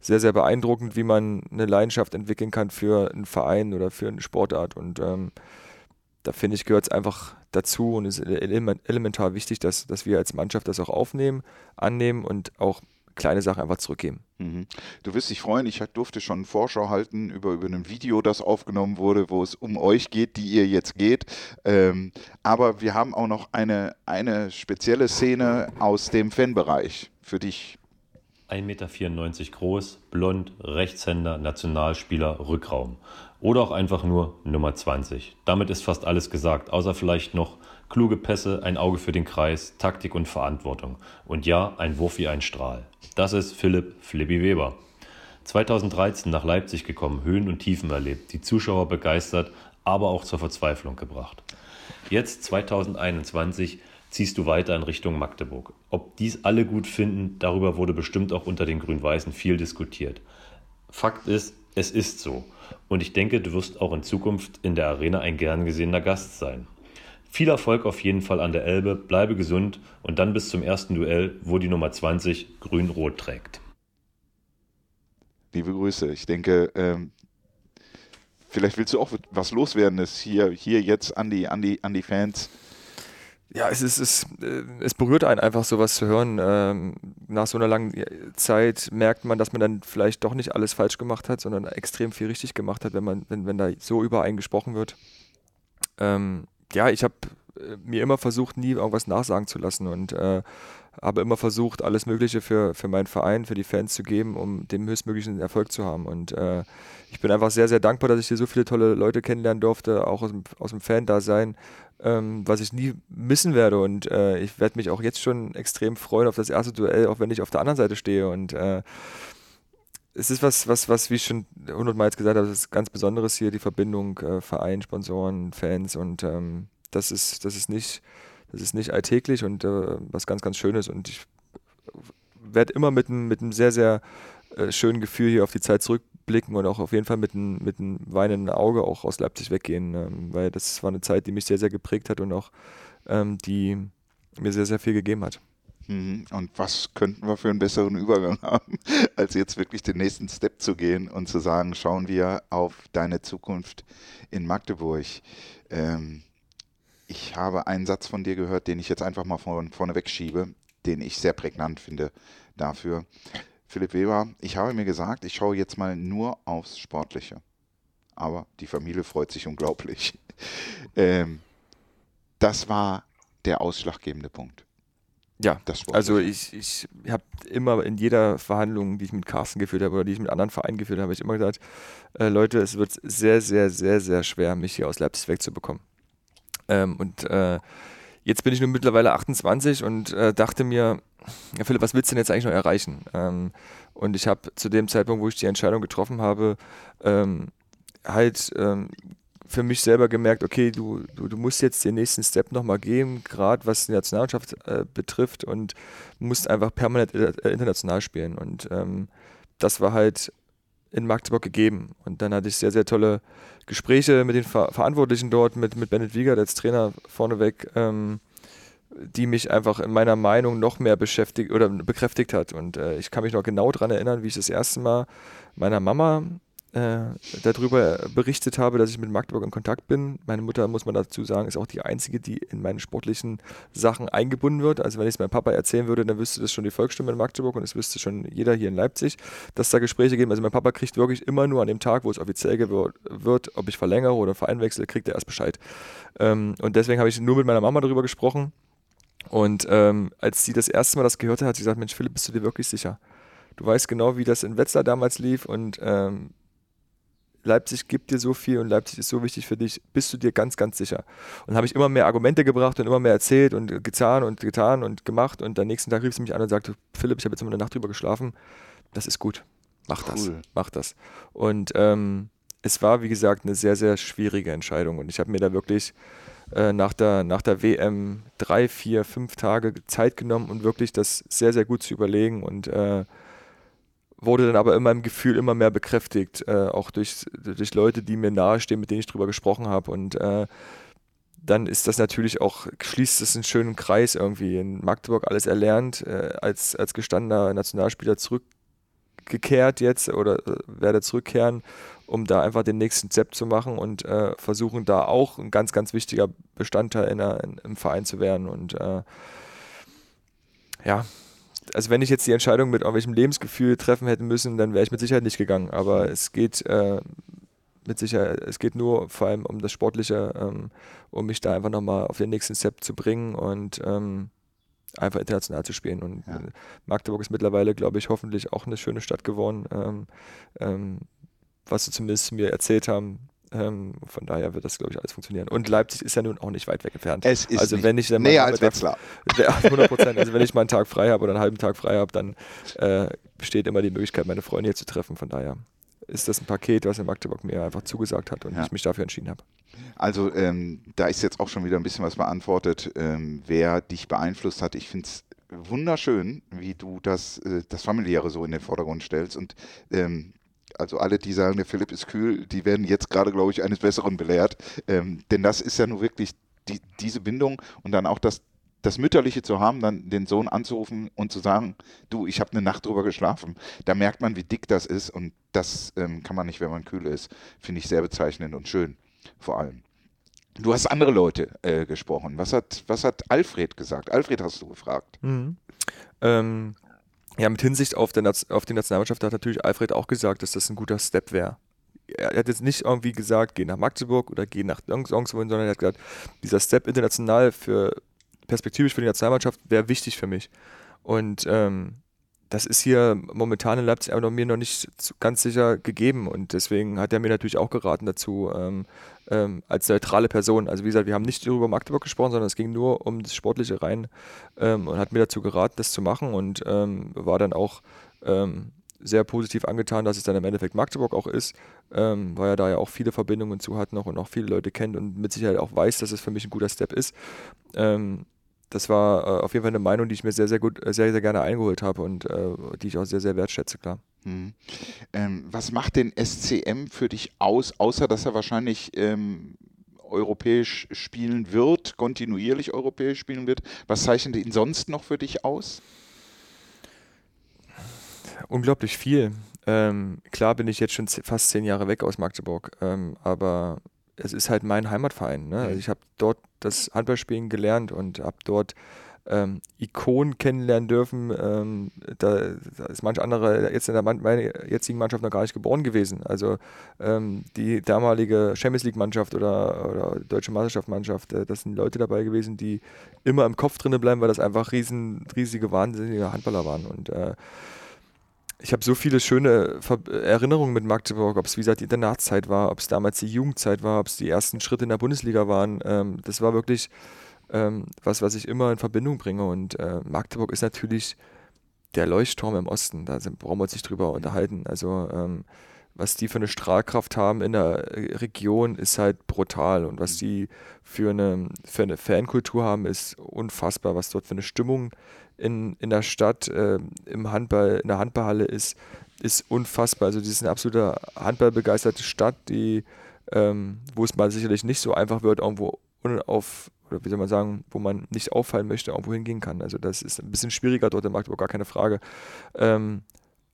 Speaker 2: sehr, sehr beeindruckend, wie man eine Leidenschaft entwickeln kann für einen Verein oder für eine Sportart. Und ähm, da finde ich, gehört es einfach dazu und ist elementar wichtig, dass, dass wir als Mannschaft das auch aufnehmen, annehmen und auch kleine Sachen einfach zurückgeben.
Speaker 1: Mhm. Du wirst dich freuen, ich durfte schon Vorschau halten über, über ein Video, das aufgenommen wurde, wo es um euch geht, die ihr jetzt geht. Ähm, aber wir haben auch noch eine, eine spezielle Szene aus dem Fanbereich für dich.
Speaker 4: 1,94 Meter groß, blond, Rechtshänder, Nationalspieler, Rückraum. Oder auch einfach nur Nummer 20. Damit ist fast alles gesagt, außer vielleicht noch kluge Pässe, ein Auge für den Kreis, Taktik und Verantwortung. Und ja, ein Wurf wie ein Strahl. Das ist Philipp Flippy Weber. 2013 nach Leipzig gekommen, Höhen und Tiefen erlebt, die Zuschauer begeistert, aber auch zur Verzweiflung gebracht. Jetzt 2021 ziehst du weiter in Richtung Magdeburg. Ob dies alle gut finden, darüber wurde bestimmt auch unter den Grün-Weißen viel diskutiert. Fakt ist, es ist so. Und ich denke, du wirst auch in Zukunft in der Arena ein gern gesehener Gast sein. Viel Erfolg auf jeden Fall an der Elbe, bleibe gesund und dann bis zum ersten Duell, wo die Nummer 20 grün-rot trägt.
Speaker 1: Liebe Grüße. Ich denke, ähm, vielleicht willst du auch was loswerden, das hier, hier jetzt an die, an, die, an die Fans.
Speaker 2: Ja, es ist, es, äh, es berührt einen einfach sowas zu hören. Ähm, nach so einer langen Zeit merkt man, dass man dann vielleicht doch nicht alles falsch gemacht hat, sondern extrem viel richtig gemacht hat, wenn man, wenn, wenn da so über einen gesprochen wird. Ähm, ja, ich habe äh, mir immer versucht, nie irgendwas nachsagen zu lassen und äh, habe immer versucht, alles Mögliche für, für meinen Verein, für die Fans zu geben, um den höchstmöglichen Erfolg zu haben. Und äh, ich bin einfach sehr, sehr dankbar, dass ich hier so viele tolle Leute kennenlernen durfte, auch aus dem, aus dem Fan-Dasein, ähm, was ich nie missen werde. Und äh, ich werde mich auch jetzt schon extrem freuen auf das erste Duell, auch wenn ich auf der anderen Seite stehe. Und äh, es ist was, was, was, wie ich schon hundertmal jetzt gesagt habe, ist ganz Besonderes hier, die Verbindung äh, Verein, Sponsoren, Fans und ähm, das ist, das ist nicht, das ist nicht alltäglich und äh, was ganz, ganz Schönes und ich werde immer mit einem, mit einem sehr, sehr äh, schönen Gefühl hier auf die Zeit zurückblicken und auch auf jeden Fall mit einem, mit einem weinenden Auge auch aus Leipzig weggehen, ähm, weil das war eine Zeit, die mich sehr, sehr geprägt hat und auch ähm, die mir sehr, sehr viel gegeben hat.
Speaker 1: Mhm. Und was könnten wir für einen besseren Übergang haben, als jetzt wirklich den nächsten Step zu gehen und zu sagen, schauen wir auf deine Zukunft in Magdeburg. Ähm, ich habe einen Satz von dir gehört, den ich jetzt einfach mal von, vorne wegschiebe, den ich sehr prägnant finde dafür. Philipp Weber, ich habe mir gesagt, ich schaue jetzt mal nur aufs Sportliche. Aber die Familie freut sich unglaublich. Ähm, das war der ausschlaggebende Punkt.
Speaker 2: Ja, also ich, ich habe immer in jeder Verhandlung, die ich mit Carsten geführt habe oder die ich mit anderen Vereinen geführt habe, habe ich immer gesagt, äh, Leute, es wird sehr, sehr, sehr, sehr schwer, mich hier aus Leipzig wegzubekommen. Ähm, und äh, jetzt bin ich nun mittlerweile 28 und äh, dachte mir, ja Philipp, was willst du denn jetzt eigentlich noch erreichen? Ähm, und ich habe zu dem Zeitpunkt, wo ich die Entscheidung getroffen habe, ähm, halt ähm, für mich selber gemerkt, okay, du, du, du musst jetzt den nächsten Step nochmal gehen, gerade was die Nationalmannschaft äh, betrifft und musst einfach permanent äh, international spielen. Und ähm, das war halt in Magdeburg gegeben. Und dann hatte ich sehr, sehr tolle Gespräche mit den Ver Verantwortlichen dort, mit, mit Bennett Wieger, als Trainer vorneweg. Ähm, die mich einfach in meiner Meinung noch mehr beschäftigt oder bekräftigt hat. Und äh, ich kann mich noch genau daran erinnern, wie ich das erste Mal meiner Mama äh, darüber berichtet habe, dass ich mit Magdeburg in Kontakt bin. Meine Mutter, muss man dazu sagen, ist auch die einzige, die in meine sportlichen Sachen eingebunden wird. Also wenn ich es meinem Papa erzählen würde, dann wüsste das schon die Volksstimme in Magdeburg und es wüsste schon jeder hier in Leipzig, dass da Gespräche geben. Also mein Papa kriegt wirklich immer nur an dem Tag, wo es offiziell wird, ob ich verlängere oder Verein wechsle, kriegt er erst Bescheid. Ähm, und deswegen habe ich nur mit meiner Mama darüber gesprochen. Und ähm, als sie das erste Mal das gehört hat, hat sie gesagt, Mensch Philipp, bist du dir wirklich sicher? Du weißt genau, wie das in Wetzlar damals lief und ähm, Leipzig gibt dir so viel und Leipzig ist so wichtig für dich, bist du dir ganz, ganz sicher. Und habe ich immer mehr Argumente gebracht und immer mehr erzählt und getan und getan und gemacht. Und am nächsten Tag rief sie mich an und sagte, Philipp, ich habe jetzt immer eine Nacht drüber geschlafen. Das ist gut. Mach cool. das. Mach das. Und ähm, es war, wie gesagt, eine sehr, sehr schwierige Entscheidung. Und ich habe mir da wirklich äh, nach, der, nach der WM drei, vier, fünf Tage Zeit genommen und wirklich das sehr, sehr gut zu überlegen und äh, wurde dann aber in meinem Gefühl immer mehr bekräftigt, äh, auch durch, durch Leute, die mir nahestehen, mit denen ich drüber gesprochen habe. Und äh, dann ist das natürlich auch, schließt es einen schönen Kreis irgendwie. In Magdeburg alles erlernt, äh, als, als gestandener Nationalspieler zurückgekehrt jetzt oder äh, werde zurückkehren, um da einfach den nächsten Step zu machen und äh, versuchen da auch ein ganz, ganz wichtiger Bestandteil in in, im Verein zu werden. Und äh, ja, also wenn ich jetzt die Entscheidung mit irgendwelchem Lebensgefühl treffen hätte müssen, dann wäre ich mit Sicherheit nicht gegangen. Aber es geht äh, mit Sicherheit, es geht nur vor allem um das Sportliche, ähm, um mich da einfach nochmal auf den nächsten Step zu bringen und ähm, einfach international zu spielen. Und ja. Magdeburg ist mittlerweile, glaube ich, hoffentlich auch eine schöne Stadt geworden. Ähm, ähm was sie zumindest mir erzählt haben, ähm, von daher wird das, glaube ich, alles funktionieren. Und Leipzig ist ja nun auch nicht weit weg entfernt.
Speaker 1: Es ist
Speaker 2: also wenn ich dann
Speaker 1: näher als Wetzlar.
Speaker 2: 100 Prozent. Also wenn ich mal einen Tag frei habe oder einen halben Tag frei habe, dann äh, besteht immer die Möglichkeit, meine Freunde hier zu treffen. Von daher ist das ein Paket, was in Magdeburg mir einfach zugesagt hat und ja. ich mich dafür entschieden habe.
Speaker 1: Also ähm, da ist jetzt auch schon wieder ein bisschen was beantwortet, ähm, wer dich beeinflusst hat. Ich finde es wunderschön, wie du das, äh, das Familiäre so in den Vordergrund stellst und ähm, also alle, die sagen, der Philipp ist kühl, die werden jetzt gerade, glaube ich, eines Besseren belehrt. Ähm, denn das ist ja nur wirklich die, diese Bindung und dann auch das, das Mütterliche zu haben, dann den Sohn anzurufen und zu sagen, du, ich habe eine Nacht drüber geschlafen. Da merkt man, wie dick das ist und das ähm, kann man nicht, wenn man kühl ist. Finde ich sehr bezeichnend und schön, vor allem. Du hast andere Leute äh, gesprochen. Was hat, was hat Alfred gesagt? Alfred hast du gefragt.
Speaker 2: Mhm. Ähm, ja, mit Hinsicht auf, der, auf die Nationalmannschaft hat natürlich Alfred auch gesagt, dass das ein guter Step wäre. Er hat jetzt nicht irgendwie gesagt, geh nach Magdeburg oder geh nach irgendwo, sondern er hat gesagt, dieser Step international für perspektivisch für die Nationalmannschaft wäre wichtig für mich. Und ähm, das ist hier momentan in Leipzig aber noch mir noch nicht ganz sicher gegeben und deswegen hat er mir natürlich auch geraten dazu ähm, ähm, als neutrale Person. Also wie gesagt, wir haben nicht über Magdeburg gesprochen, sondern es ging nur um das Sportliche rein ähm, und hat mir dazu geraten, das zu machen und ähm, war dann auch ähm, sehr positiv angetan, dass es dann im Endeffekt Magdeburg auch ist, ähm, weil er da ja auch viele Verbindungen zu hat noch und auch viele Leute kennt und mit Sicherheit auch weiß, dass es für mich ein guter Step ist das war äh, auf jeden Fall eine Meinung, die ich mir sehr, sehr gut, äh, sehr, sehr gerne eingeholt habe und äh, die ich auch sehr, sehr wertschätze, klar.
Speaker 1: Mhm. Ähm, was macht denn SCM für dich aus, außer dass er wahrscheinlich ähm, europäisch spielen wird, kontinuierlich europäisch spielen wird? Was zeichnet ihn sonst noch für dich aus?
Speaker 2: Unglaublich viel. Ähm, klar bin ich jetzt schon fast zehn Jahre weg aus Magdeburg, ähm, aber es ist halt mein Heimatverein. Ne? Also ich habe dort das Handballspielen gelernt und habe dort ähm, Ikonen kennenlernen dürfen. Ähm, da, da, ist manch andere jetzt in der Mann, meiner jetzigen Mannschaft noch gar nicht geboren gewesen. Also ähm, die damalige Champions League Mannschaft oder, oder Deutsche Meisterschaftsmannschaft, äh, das sind Leute dabei gewesen, die immer im Kopf drin bleiben, weil das einfach riesen, riesige, wahnsinnige Handballer waren. Und äh, ich habe so viele schöne Erinnerungen mit Magdeburg, ob es wie gesagt die Internatszeit war, ob es damals die Jugendzeit war, ob es die ersten Schritte in der Bundesliga waren. Ähm, das war wirklich ähm, was, was ich immer in Verbindung bringe. Und äh, Magdeburg ist natürlich der Leuchtturm im Osten. Da sind, brauchen wir uns nicht drüber unterhalten. Also ähm, was die für eine Strahlkraft haben in der Region, ist halt brutal. Und was die für eine, für eine Fankultur haben, ist unfassbar. Was dort für eine Stimmung in, in der Stadt, äh, im Handball, in der Handballhalle ist, ist unfassbar. Also, das ist eine absolute handballbegeisterte Stadt, die, ähm, wo es mal sicherlich nicht so einfach wird, irgendwo auf, oder wie soll man sagen, wo man nicht auffallen möchte, irgendwo hingehen kann. Also das ist ein bisschen schwieriger dort in Magdeburg, gar keine Frage. Ähm,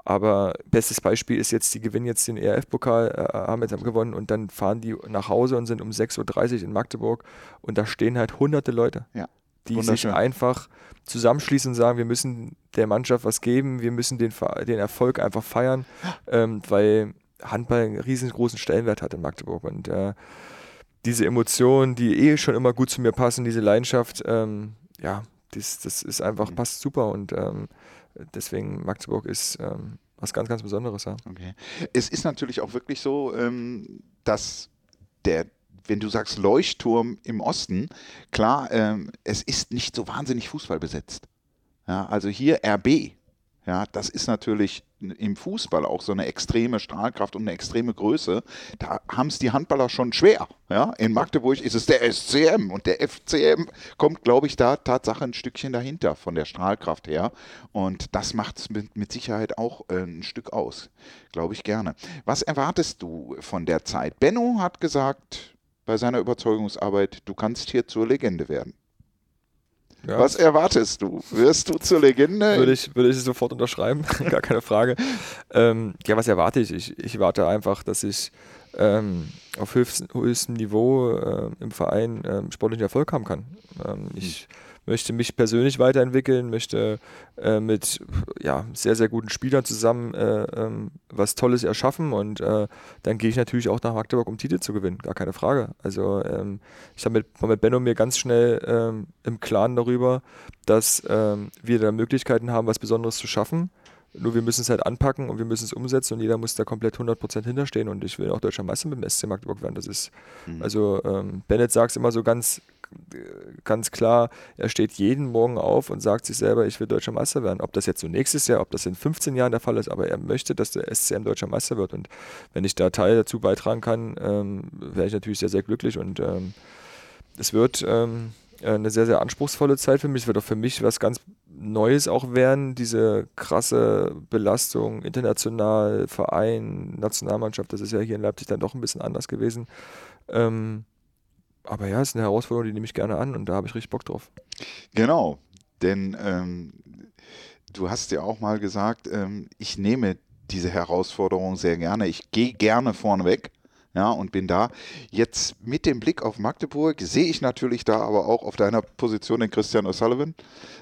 Speaker 2: aber bestes Beispiel ist jetzt, die gewinnen jetzt den ERF-Pokal, äh, haben jetzt gewonnen und dann fahren die nach Hause und sind um 6.30 Uhr in Magdeburg und da stehen halt hunderte Leute,
Speaker 1: Ja,
Speaker 2: die sich einfach zusammenschließen und sagen, wir müssen der Mannschaft was geben, wir müssen den, den Erfolg einfach feiern, ähm, weil Handball einen riesengroßen Stellenwert hat in Magdeburg und äh, diese Emotionen, die eh schon immer gut zu mir passen, diese Leidenschaft, ähm, ja, das, das ist einfach,
Speaker 1: Mhm.
Speaker 2: passt super und ähm, deswegen Magdeburg ist ähm, was ganz, ganz Besonderes, ja.
Speaker 1: Okay. Es ist natürlich auch wirklich so, ähm, dass der, wenn du sagst Leuchtturm im Osten, klar, ähm, es ist nicht so wahnsinnig Fußball besetzt. Ja, also hier RB, ja, das ist natürlich im Fußball auch so eine extreme Strahlkraft und eine extreme Größe. Da haben es die Handballer schon schwer. Ja, in Magdeburg ist es der SCM und der FCM kommt, glaube ich, da Tatsache ein Stückchen dahinter von der Strahlkraft her. Und das macht es mit, mit Sicherheit auch äh, ein Stück aus. Glaube ich gerne. Was erwartest du von der Zeit? Benno hat gesagt bei seiner Überzeugungsarbeit, du kannst hier zur Legende werden.
Speaker 2: Ja.
Speaker 1: Was erwartest du? Wirst du zur Legende?
Speaker 2: Würde ich, würde ich sofort unterschreiben, gar keine Frage. Ähm, ja, was erwarte ich? Ich, ich warte einfach, dass ich ähm, auf höchstem, höchstem Niveau äh, im Verein ähm, sportlichen Erfolg haben kann. Ähm, ich möchte mich persönlich weiterentwickeln, möchte äh, mit ja, sehr, sehr guten Spielern zusammen äh, ähm, was Tolles erschaffen und äh, dann gehe ich natürlich auch nach Magdeburg, um Titel zu gewinnen, gar keine Frage. Also ähm, ich habe mit, mit Benno mir ganz schnell ähm, im Klaren darüber, dass ähm, wir da Möglichkeiten haben, was Besonderes zu schaffen. Nur wir müssen es halt anpacken und wir müssen es umsetzen und jeder muss da komplett 100% hinterstehen und ich will auch deutscher Meister mit dem SC Magdeburg werden. Das ist,
Speaker 1: Mhm.
Speaker 2: also ähm, Bennett sagt es immer so ganz, ganz klar, er steht jeden Morgen auf und sagt sich selber, ich will deutscher Meister werden. Ob das jetzt so nächstes Jahr, ob das in 15 Jahren der Fall ist, aber er möchte, dass der SCM deutscher Meister wird und wenn ich da Teil dazu beitragen kann, ähm, wäre ich natürlich sehr, sehr glücklich und ähm, es wird ähm, eine sehr, sehr anspruchsvolle Zeit für mich. Es wird auch für mich was ganz Neues auch werden, diese krasse Belastung, international, Verein, Nationalmannschaft, das ist ja hier in Leipzig dann doch ein bisschen anders gewesen. Ähm, aber ja, es ist eine Herausforderung, die nehme ich gerne an und da habe ich richtig Bock drauf.
Speaker 1: Genau, denn ähm, du hast ja auch mal gesagt, ähm, ich nehme diese Herausforderung sehr gerne. Ich gehe gerne vorneweg. Ja, und bin da. Jetzt mit dem Blick auf Magdeburg sehe ich natürlich da aber auch auf deiner Position den Christian O'Sullivan.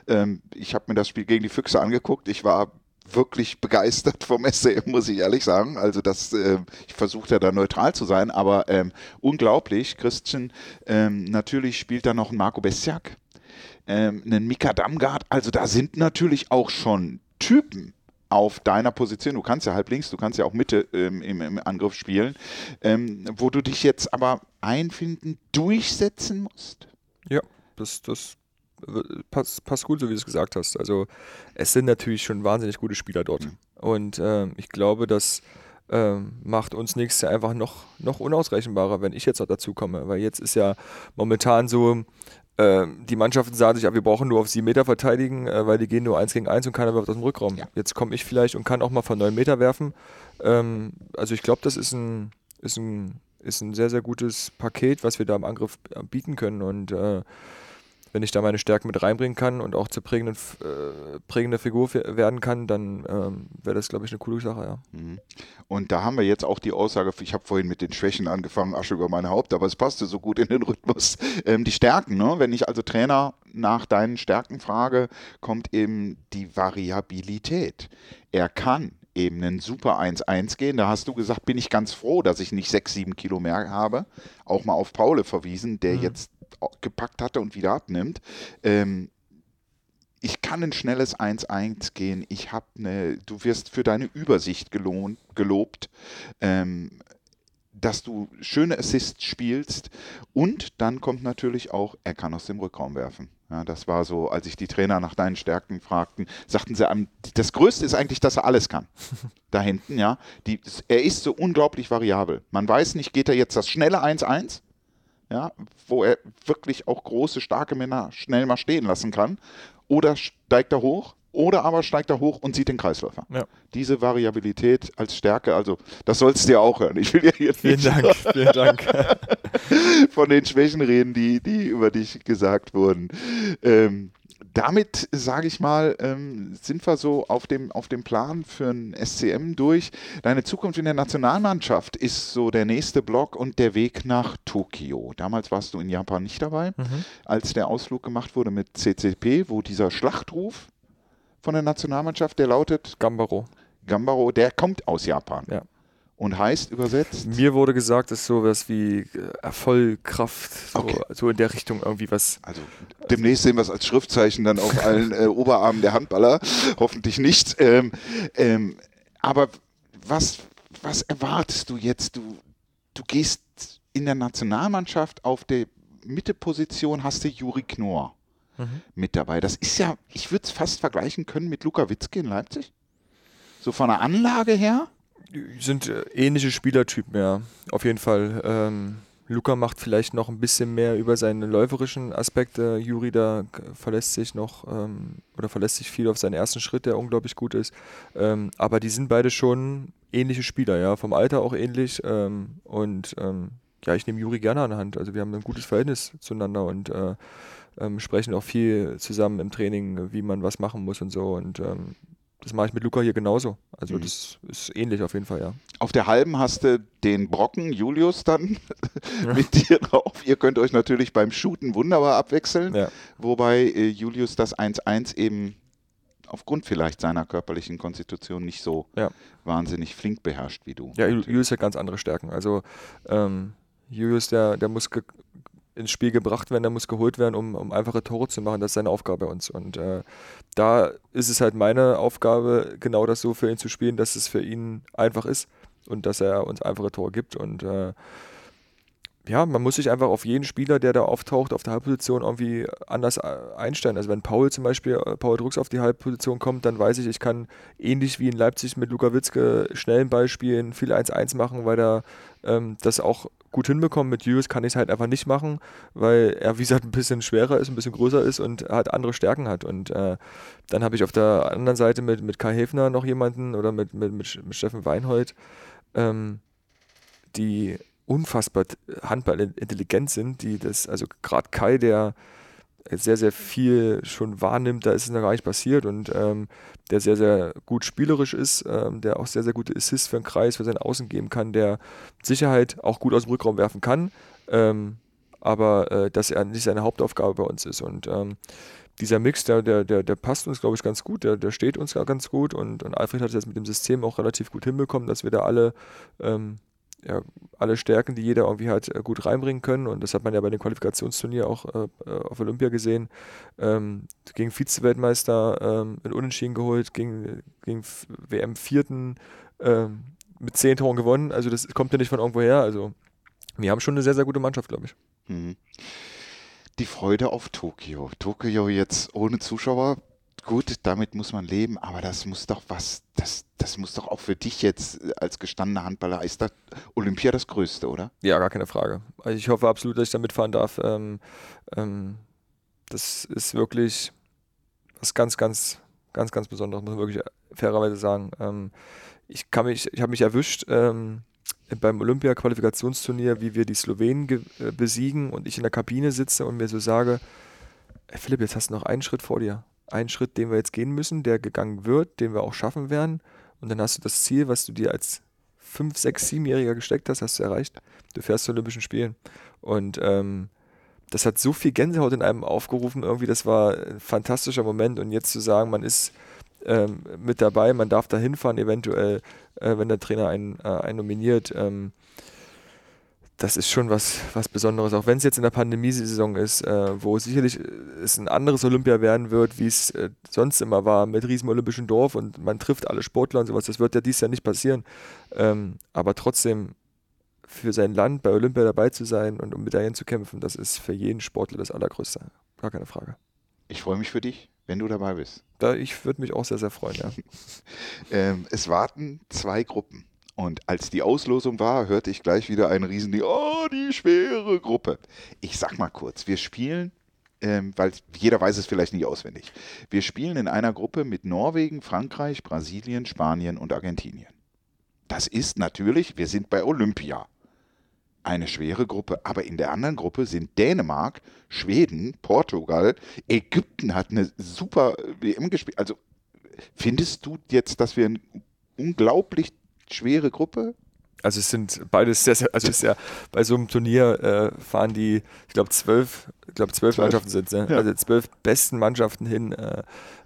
Speaker 1: Ähm, ich habe mir das Spiel gegen die Füchse angeguckt. Ich war wirklich begeistert vom SCM, muss ich ehrlich sagen. Also das, äh, ich versuche da neutral zu sein, aber ähm, unglaublich. Christian, ähm, natürlich spielt da noch ein Marco Bestiak, ähm, einen Mika Damgard. Also da sind natürlich auch schon Typen auf deiner Position. Du kannst ja halb links, du kannst ja auch Mitte ähm, im, im Angriff spielen, ähm, wo du dich jetzt aber einfinden, durchsetzen musst.
Speaker 2: Ja, das, das passt, passt gut, so wie du es gesagt hast. Also es sind natürlich schon wahnsinnig gute Spieler dort. Und ähm, ich glaube, das ähm, macht uns nächstes Jahr einfach noch, noch unausrechenbarer, wenn ich jetzt noch dazu komme. Weil jetzt ist ja momentan so, ähm, die Mannschaften sagen sich, ja, wir brauchen nur auf sieben Meter verteidigen, äh, weil die gehen nur eins gegen eins und keiner wirft aus dem Rückraum.
Speaker 1: Ja.
Speaker 2: Jetzt komme ich vielleicht und kann auch mal von neun Meter werfen. Ähm, also ich glaube, das ist ein, ist, ein, ist ein sehr, sehr gutes Paket, was wir da im Angriff äh, bieten können. Und äh, wenn ich da meine Stärken mit reinbringen kann und auch zur prägenden, äh, prägende Figur werden kann, dann ähm, wäre das, glaube ich, eine coole Sache, ja.
Speaker 1: Mhm. Und da haben wir jetzt auch die Aussage, ich habe vorhin mit den Schwächen angefangen, Asche über mein Haupt, aber es passte so gut in den Rhythmus. Ähm, die Stärken, ne? wenn ich also Trainer nach deinen Stärken frage, kommt eben die Variabilität. Er kann eben einen super 1-1 gehen. Da hast du gesagt, bin ich ganz froh, dass ich nicht 6, 7 Kilo mehr habe. Auch mal auf Paule verwiesen, der jetzt auch gepackt hatte und wieder abnimmt. Ähm, ich kann ein schnelles 1-1 gehen. Ich habe eine, du wirst für deine Übersicht gelohnt, gelobt, ähm, dass du schöne Assists spielst und dann kommt natürlich auch, er kann aus dem Rückraum werfen. Ja, das war so, als ich die Trainer nach deinen Stärken fragten, sagten sie, am- das Größte ist eigentlich, dass er alles kann. da hinten, ja. Die, er ist so unglaublich variabel. Man weiß nicht, geht er jetzt das schnelle 1-1? Ja, wo er wirklich auch große, starke Männer schnell mal stehen lassen kann. Oder steigt er hoch, oder aber steigt er hoch und sieht den Kreisläufer.
Speaker 2: Ja.
Speaker 1: Diese Variabilität als Stärke, also das sollst du ja auch hören. Ich will ja hier
Speaker 2: Vielen
Speaker 1: nicht
Speaker 2: Dank, vielen Dank.
Speaker 1: von den Schwächen reden, die, die über dich gesagt wurden. Ähm, damit, sage ich mal, ähm, sind wir so auf dem, auf dem Plan für ein SCM durch. Deine Zukunft in der Nationalmannschaft ist so der nächste Block und der Weg nach Tokio. Damals warst du in Japan nicht dabei, mhm. als der Ausflug gemacht wurde mit CCP, wo dieser Schlachtruf von der Nationalmannschaft, der lautet
Speaker 2: Gambaro.
Speaker 1: Gambaro, der kommt aus Japan.
Speaker 2: Ja
Speaker 1: und heißt übersetzt?
Speaker 2: Mir wurde gesagt, dass sowas wie äh, Erfolg, Kraft, so, okay. so, in der Richtung irgendwie was.
Speaker 1: Also demnächst sehen wir es als Schriftzeichen dann auf allen äh, Oberarmen der Handballer. Hoffentlich nicht. Ähm, ähm, aber was, was erwartest du jetzt? Du, du gehst in der Nationalmannschaft auf der Mitteposition, hast du Juri Knorr mhm. mit dabei. Das ist ja, ich würde es fast vergleichen können mit Luka Witzke in Leipzig. So von der Anlage her
Speaker 2: sind äh, ähnliche Spielertypen, ja. Auf jeden Fall. Ähm, Luca macht vielleicht noch ein bisschen mehr über seine läuferischen Aspekte. Juri da verlässt sich noch ähm, oder verlässt sich viel auf seinen ersten Schritt, der unglaublich gut ist. Ähm, aber die sind beide schon ähnliche Spieler, ja. Vom Alter auch ähnlich. Ähm, und ähm, ja, ich nehme Juri gerne an Hand. Also wir haben ein gutes Verhältnis zueinander und äh, ähm, sprechen auch viel zusammen im Training, wie man was machen muss und so. Und das mache ich mit Luca hier genauso. Also mhm. das ist ähnlich auf jeden Fall, ja.
Speaker 1: Auf der halben hast du den Brocken Julius dann ja. mit dir drauf. Ihr könnt euch natürlich beim Shooten wunderbar abwechseln, ja. wobei äh, Julius das 1-1 eben aufgrund vielleicht seiner körperlichen Konstitution nicht so ja. wahnsinnig flink beherrscht wie du.
Speaker 2: Ja, Julius hat ganz andere Stärken. Also ähm, Julius, der, der muss ins Spiel gebracht werden, der muss geholt werden, um, um einfache Tore zu machen. Das ist seine Aufgabe bei uns. Und äh, da ist es halt meine Aufgabe, genau das so für ihn zu spielen, dass es für ihn einfach ist und dass er uns einfache Tore gibt. Und äh, ja, man muss sich einfach auf jeden Spieler, der da auftaucht, auf der Halbposition irgendwie anders äh, einstellen. Also wenn Paul zum Beispiel, äh, Paul Drucks auf die Halbposition kommt, dann weiß ich, ich kann ähnlich wie in Leipzig mit Luka Witzke schnell einen Ball spielen, viel 1-1 machen, weil er ähm, das auch gut hinbekommt. Mit Julius kann ich es halt einfach nicht machen, weil er, wie gesagt, ein bisschen schwerer ist, ein bisschen größer ist und halt andere Stärken hat. Und äh, dann habe ich auf der anderen Seite mit, mit Kai Häfner noch jemanden oder mit, mit, mit, mit Steffen Weinhold, ähm, die unfassbar handballintelligent sind, die das, also gerade Kai, der sehr, sehr viel schon wahrnimmt, da ist es noch gar nicht passiert und ähm, der sehr, sehr gut spielerisch ist, ähm, der auch sehr, sehr gute Assists für den Kreis, für seinen Außen geben kann, der Sicherheit auch gut aus dem Rückraum werfen kann, ähm, aber äh, dass er nicht seine Hauptaufgabe bei uns ist und ähm, dieser Mix, der, der, der, der passt uns, glaube ich, ganz gut, der, der steht uns ganz gut und, und Alfred hat es jetzt mit dem System auch relativ gut hinbekommen, dass wir da alle ähm, ja, alle Stärken, die jeder irgendwie halt äh, gut reinbringen können. Und das hat man ja bei dem Qualifikationsturnier auch äh, äh auf Olympia gesehen. Ähm, gegen Vize-Weltmeister ähm, in Unentschieden geholt, gegen, gegen WM-Vierten ähm, mit zehn Toren gewonnen. Also das kommt ja nicht von irgendwo her. Also wir haben schon eine sehr, sehr gute Mannschaft, glaube ich. Mhm.
Speaker 1: Die Freude auf Tokio. Tokio jetzt ohne Zuschauer gut, damit muss man leben, aber das muss doch was, das, das muss doch auch für dich jetzt als gestandener Handballer, ist das Olympia das Größte, oder?
Speaker 2: Ja, gar keine Frage. Also ich hoffe absolut, dass ich da mitfahren darf. Ähm, ähm, das ist wirklich was ganz, ganz, ganz, ganz Besonderes, muss man wirklich fairerweise sagen. Ähm, ich kann mich, ich habe mich erwischt ähm, beim Olympia-Qualifikationsturnier, wie wir die Slowenen äh, besiegen und ich in der Kabine sitze und mir so sage, Philipp, jetzt hast du noch einen Schritt vor dir ein Schritt, den wir jetzt gehen müssen, der gegangen wird, den wir auch schaffen werden. Und dann hast du das Ziel, was du dir als 5, 6, 7-Jähriger gesteckt hast, hast du erreicht. Du fährst zu Olympischen Spielen. Und ähm, das hat so viel Gänsehaut in einem aufgerufen. Irgendwie, das war ein fantastischer Moment. Und jetzt zu sagen, man ist ähm, mit dabei, man darf da hinfahren, eventuell, äh, wenn der Trainer einen, äh, einen nominiert. Ähm, das ist schon was, was Besonderes. Auch wenn es jetzt in der Pandemiesaison ist, äh, wo sicherlich äh, es ein anderes Olympia werden wird, wie es äh, sonst immer war, mit riesen olympischen Dorf und man trifft alle Sportler und sowas. Das wird ja dieses Jahr nicht passieren. Ähm, aber trotzdem für sein Land bei Olympia dabei zu sein und um Medaillen zu kämpfen, das ist für jeden Sportler das Allergrößte. Gar keine Frage.
Speaker 1: Ich freue mich für dich, wenn du dabei bist.
Speaker 2: Da, ich würde mich auch sehr, sehr freuen, ja.
Speaker 1: ähm, es warten zwei Gruppen. Und als die Auslosung war, hörte ich gleich wieder einen riesen, oh, die schwere Gruppe. Ich sag mal kurz, wir spielen, ähm, weil jeder weiß es vielleicht nicht auswendig. Wir spielen in einer Gruppe mit Norwegen, Frankreich, Brasilien, Spanien und Argentinien. Das ist natürlich, wir sind bei Olympia. eine schwere Gruppe, aber in der anderen Gruppe sind Dänemark, Schweden, Portugal, Ägypten hat eine super WM gespielt. Also findest du jetzt, dass wir eine unglaublich schwere Gruppe
Speaker 2: also es sind beides sehr, sehr, also es ist ja bei so einem Turnier äh, fahren die, ich glaube zwölf, ich glaube zwölf Mannschaften sind es, ne? ja. also zwölf besten Mannschaften hin, äh,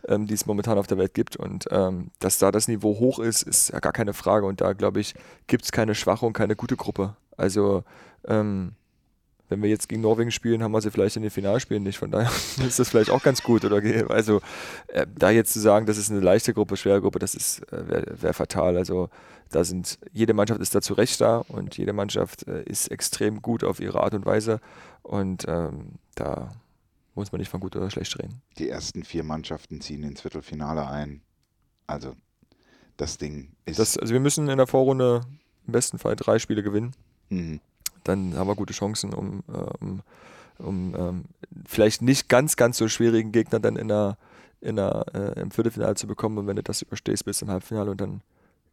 Speaker 2: ähm, die es momentan auf der Welt gibt und ähm, dass da das Niveau hoch ist, ist ja gar keine Frage und da glaube ich gibt es keine schwache und keine gute Gruppe. Also ähm, wenn wir jetzt gegen Norwegen spielen, haben wir sie vielleicht in den Finalspielen nicht. Von daher ist das vielleicht auch ganz gut. Oder also äh, da jetzt zu sagen, das ist eine leichte Gruppe, schwere Gruppe, das ist äh, wäre wär fatal. Also da sind jede Mannschaft ist da zu Recht da und jede Mannschaft äh, ist extrem gut auf ihre Art und Weise und ähm, da muss man nicht von gut oder schlecht reden.
Speaker 1: Die ersten vier Mannschaften ziehen ins Viertelfinale ein. Also das Ding ist.
Speaker 2: Das, also wir müssen in der Vorrunde im besten Fall drei Spiele gewinnen. Mhm dann haben wir gute Chancen, um, äh, um, um ähm, vielleicht nicht ganz, ganz so schwierigen Gegner dann in der, in der, äh, im Viertelfinale zu bekommen. Und wenn du das überstehst bis zum Halbfinale und dann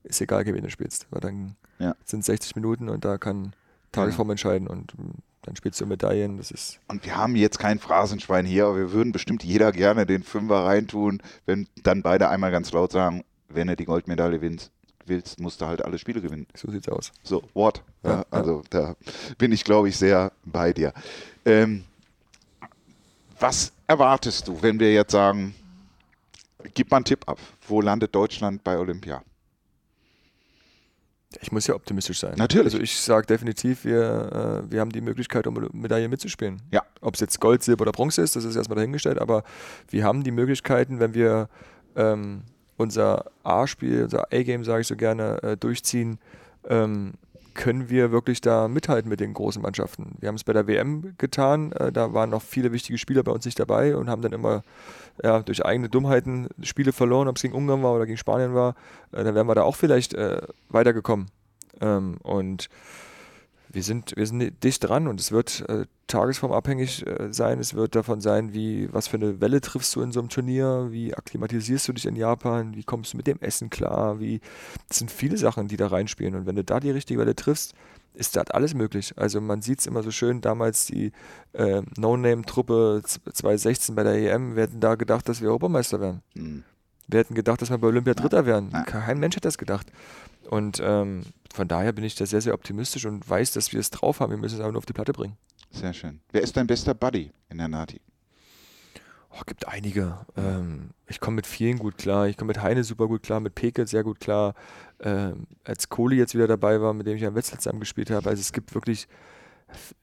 Speaker 2: ist egal, wen du spielst. Weil dann ja. sind 60 Minuten und da kann Tagesform ja. entscheiden und ähm, dann spielst du Medaillen. Das ist
Speaker 1: und wir haben jetzt kein Phrasenschwein hier, aber wir würden bestimmt jeder gerne den Fünfer reintun, wenn dann beide einmal ganz laut sagen, wenn er die Goldmedaille gewinnt, willst, musst du halt alle Spiele gewinnen.
Speaker 2: So sieht's aus.
Speaker 1: So, Wort. Ja, ja, also da bin ich, glaube ich, sehr bei dir. Ähm, was erwartest du, wenn wir jetzt sagen, gib mal einen Tipp ab, wo landet Deutschland bei Olympia?
Speaker 2: Ich muss ja optimistisch sein.
Speaker 1: Natürlich.
Speaker 2: Also ich sage definitiv, wir, äh, wir haben die Möglichkeit, um Medaille mitzuspielen.
Speaker 1: Ja.
Speaker 2: Ob es jetzt Gold, Silber oder Bronze ist, das ist erstmal dahingestellt, aber wir haben die Möglichkeiten, wenn wir ähm, unser A-Spiel, unser A-Game, sage ich so gerne, äh, durchziehen, ähm, können wir wirklich da mithalten mit den großen Mannschaften. Wir haben es bei der WM getan, äh, da waren noch viele wichtige Spieler bei uns nicht dabei und haben dann immer ja, durch eigene Dummheiten Spiele verloren, ob es gegen Ungarn war oder gegen Spanien war. Äh, dann wären wir da auch vielleicht äh, weitergekommen. Ähm, und wir sind, wir sind dicht dran und es wird äh, tagesformabhängig äh, sein. Es wird davon sein, wie, was für eine Welle triffst du in so einem Turnier, wie akklimatisierst du dich in Japan, wie kommst du mit dem Essen klar, wie, das sind viele Sachen, die da reinspielen. Und wenn du da die richtige Welle triffst, ist das alles möglich. Also man sieht es immer so schön, damals die äh, No-Name-Truppe 2016 bei der EM, wir hätten da gedacht, dass wir Europameister wären. Mhm. Wir hätten gedacht, dass wir bei Olympia Dritter wären. Kein Mensch hat das gedacht. Und ähm, von daher bin ich da sehr, sehr optimistisch und weiß, dass wir es drauf haben. Wir müssen es aber nur auf die Platte bringen.
Speaker 1: Sehr schön. Wer ist dein bester Buddy in der Nati?
Speaker 2: Oh, gibt einige. Ähm, ich komme mit vielen gut klar. Ich komme mit Heine super gut klar, mit Peke sehr gut klar. Ähm, als Kohli jetzt wieder dabei war, mit dem ich am Wetzlar zusammen gespielt habe. Also es gibt wirklich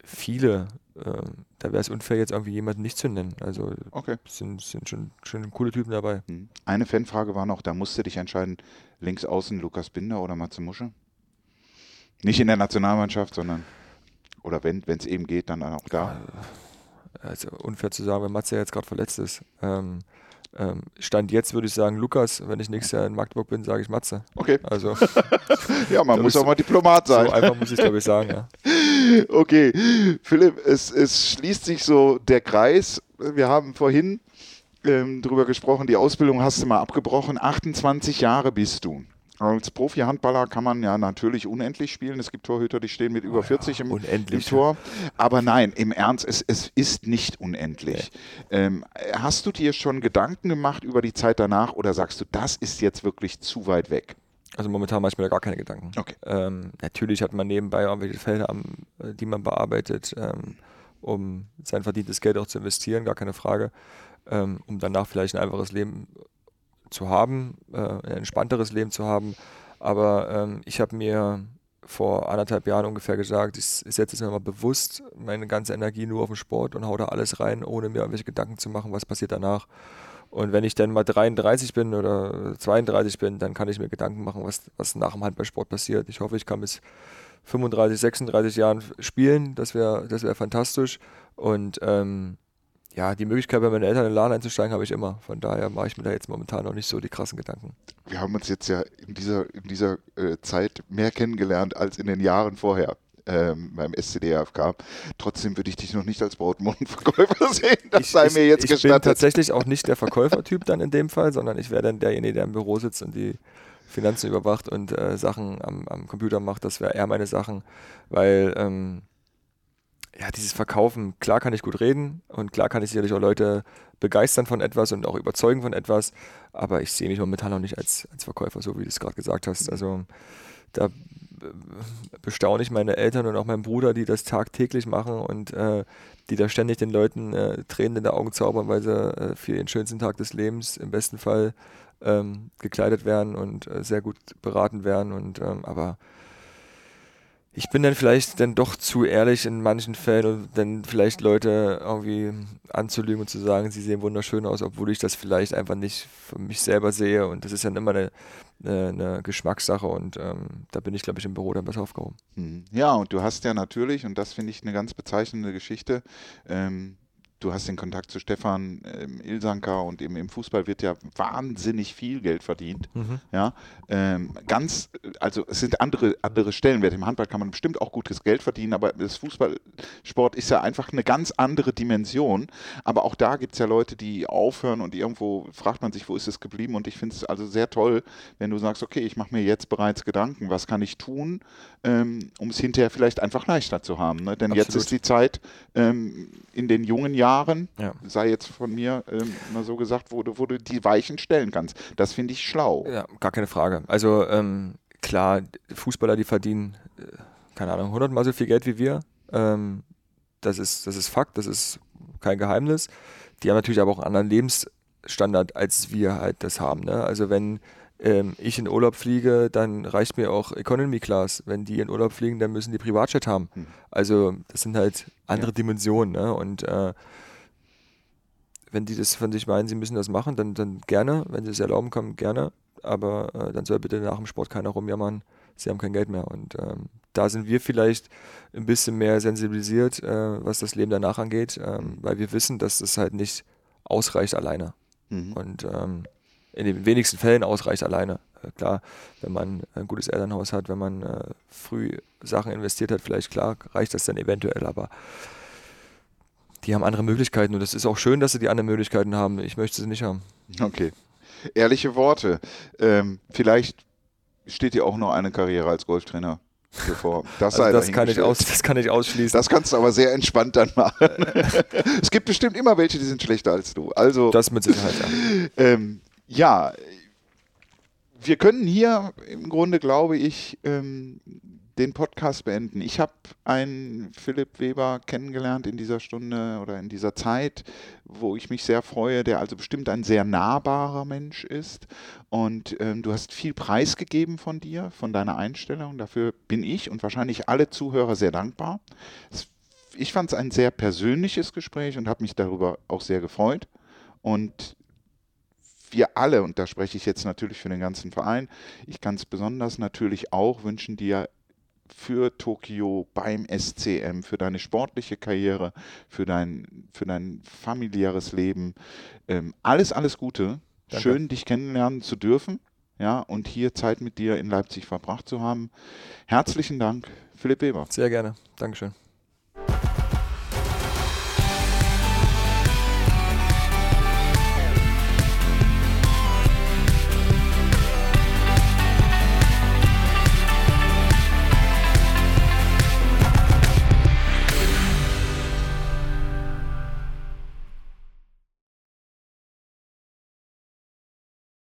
Speaker 2: viele. Ähm, da wäre es unfair, jetzt irgendwie jemanden nicht zu nennen. Also
Speaker 1: okay.
Speaker 2: sind, sind schon, schon coole Typen dabei.
Speaker 1: Hm. Eine Fanfrage war noch, da musst du dich entscheiden, links außen Lukas Binder oder Matze Musche? Nicht in der Nationalmannschaft, sondern oder wenn es eben geht, dann auch da.
Speaker 2: Also unfair zu sagen, wenn Matze jetzt gerade verletzt ist. Ähm, ähm, Stand jetzt würde ich sagen Lukas, wenn ich nächstes Jahr in Magdeburg bin, sage ich Matze.
Speaker 1: Okay.
Speaker 2: Also
Speaker 1: ja, man muss auch mal Diplomat sein.
Speaker 2: So einfach muss ich glaube ich sagen, ja.
Speaker 1: Okay, Philipp, es, es schließt sich so der Kreis. Wir haben vorhin ähm, darüber gesprochen, die Ausbildung hast du mal abgebrochen. 28 Jahre bist du. Als Profi-Handballer kann man ja natürlich unendlich spielen. Es gibt Torhüter, die stehen mit über oh ja, 40 im, im, Tor. Aber nein, im Ernst, es, es ist nicht unendlich. Nee. Ähm, hast du dir schon Gedanken gemacht über die Zeit danach oder sagst du, das ist jetzt wirklich zu weit weg?
Speaker 2: Also momentan mache ich mir da gar keine Gedanken.
Speaker 1: Okay.
Speaker 2: Ähm, natürlich hat man nebenbei irgendwelche Felder, äh, die man bearbeitet, ähm, um sein verdientes Geld auch zu investieren, gar keine Frage. Ähm, um danach vielleicht ein einfaches Leben zu haben, äh, ein entspannteres Leben zu haben. Aber ähm, ich habe mir vor anderthalb Jahren ungefähr gesagt, ich, setze jetzt mir mal bewusst meine ganze Energie nur auf den Sport und hau da alles rein, ohne mir irgendwelche Gedanken zu machen, was passiert danach. Und wenn ich dann mal 33 bin oder 32 bin, dann kann ich mir Gedanken machen, was, was nach dem Handballsport passiert. Ich hoffe, ich kann bis 35, 36 Jahren spielen. Das wäre das wär fantastisch. Und ähm, ja, die Möglichkeit, bei meinen Eltern in den Laden einzusteigen, habe ich immer. Von daher mache ich mir da jetzt momentan noch nicht so die krassen Gedanken.
Speaker 1: Wir haben uns jetzt ja in dieser, in dieser äh, Zeit mehr kennengelernt als in den Jahren vorher. Ähm, beim SCDFK. Trotzdem würde ich dich noch nicht als Brautmodenverkäufer sehen. Das
Speaker 2: ich, sei mir jetzt ich, gestattet. Ich bin tatsächlich auch nicht der Verkäufertyp dann in dem Fall, sondern ich wäre dann derjenige, der im Büro sitzt und die Finanzen überwacht und äh, Sachen am, am, Computer macht. Das wäre eher meine Sachen, weil ähm, ja, dieses Verkaufen, klar kann ich gut reden und klar kann ich sicherlich auch Leute begeistern von etwas und auch überzeugen von etwas, aber ich sehe mich momentan noch nicht als, als Verkäufer, so wie du es gerade gesagt hast. Also da bestaune ich meine Eltern und auch meinen Bruder, die das tagtäglich machen und äh, die da ständig den Leuten äh, Tränen in den Augen zaubern, weil sie äh, für ihren schönsten Tag des Lebens im besten Fall ähm, gekleidet werden und äh, sehr gut beraten werden. Und ähm, aber ich bin dann vielleicht dann doch zu ehrlich in manchen Fällen und dann vielleicht Leute irgendwie anzulügen und zu sagen, sie sehen wunderschön aus, obwohl ich das vielleicht einfach nicht für mich selber sehe. Und das ist dann immer eine, eine, Geschmackssache und ähm, da bin ich, glaube ich, im Büro dann besser aufgehoben.
Speaker 1: Hm. Ja, und du hast ja natürlich, und das finde ich eine ganz bezeichnende Geschichte, ähm, du hast den Kontakt zu Stefan ähm, Ilsanker und eben im Fußball wird ja wahnsinnig viel Geld verdient. Mhm. Ja, ähm, ganz, also es sind andere, andere Stellenwerte. Im Handball kann man bestimmt auch gutes Geld verdienen, aber das Fußballsport ist ja einfach eine ganz andere Dimension. Aber auch da gibt es ja Leute, die aufhören und irgendwo fragt man sich, wo ist es geblieben? Und ich finde es also sehr toll, wenn du sagst, okay, ich mache mir jetzt bereits Gedanken, was kann ich tun, ähm, um es hinterher vielleicht einfach leichter zu haben. Ne? Denn Absolut. jetzt ist die Zeit ähm, in den jungen Jahren, Jahren, ja. sei jetzt von mir ähm, mal so gesagt, wo du, wo du die Weichen stellen kannst. Das finde ich schlau.
Speaker 2: Ja, gar keine Frage. Also ähm, klar, Fußballer, die verdienen, äh, keine Ahnung, hundertmal so viel Geld wie wir. Ähm, das, ist, das ist Fakt, das ist kein Geheimnis. Die haben natürlich aber auch einen anderen Lebensstandard, als wir halt das haben. Ne? Also wenn ähm, ich in Urlaub fliege, dann reicht mir auch Economy Class. Wenn die in Urlaub fliegen, dann müssen die Privatjet haben. Hm. Also das sind halt andere ja. Dimensionen. Ne? Und äh, wenn die das von sich meinen, sie müssen das machen, dann, dann gerne. Wenn sie es erlauben können, gerne. Aber äh, dann soll bitte nach dem Sport keiner rumjammern, sie haben kein Geld mehr. Und ähm, da sind wir vielleicht ein bisschen mehr sensibilisiert, äh, was das Leben danach angeht, ähm, weil wir wissen, dass das halt nicht ausreicht alleine. Mhm. Und ähm, in den wenigsten Fällen ausreicht alleine. Äh, klar, wenn man ein gutes Elternhaus hat, wenn man äh, früh Sachen investiert hat, vielleicht klar, reicht das dann eventuell, aber die haben andere Möglichkeiten und es ist auch schön, dass sie die anderen Möglichkeiten haben. Ich möchte sie nicht haben.
Speaker 1: Okay. Ehrliche Worte. Ähm, vielleicht steht dir auch noch eine Karriere als Golftrainer bevor.
Speaker 2: Das, also das, kann ich aus, das kann ich ausschließen.
Speaker 1: Das kannst du aber sehr entspannt dann machen. es gibt bestimmt immer welche, die sind schlechter als du. Also,
Speaker 2: das mit Sicherheit,
Speaker 1: ja. Ähm, ja, wir können hier im Grunde, glaube ich, ähm, den Podcast beenden. Ich habe einen Philipp Weber kennengelernt in dieser Stunde oder in dieser Zeit, wo ich mich sehr freue, der also bestimmt ein sehr nahbarer Mensch ist. Und ähm, du hast viel preisgegeben von dir, von deiner Einstellung. Dafür bin ich und wahrscheinlich alle Zuhörer sehr dankbar. Ich fand es ein sehr persönliches Gespräch und habe mich darüber auch sehr gefreut. Und wir alle, und da spreche ich jetzt natürlich für den ganzen Verein, ich kann es besonders natürlich auch wünschen dir für Tokio beim SCM, für deine sportliche Karriere, für dein, für dein familiäres Leben. Ähm, alles, alles Gute. Danke. Schön, dich kennenlernen zu dürfen. Ja, und hier Zeit mit dir in Leipzig verbracht zu haben. Herzlichen Dank, Philipp Weber.
Speaker 2: Sehr gerne. Dankeschön.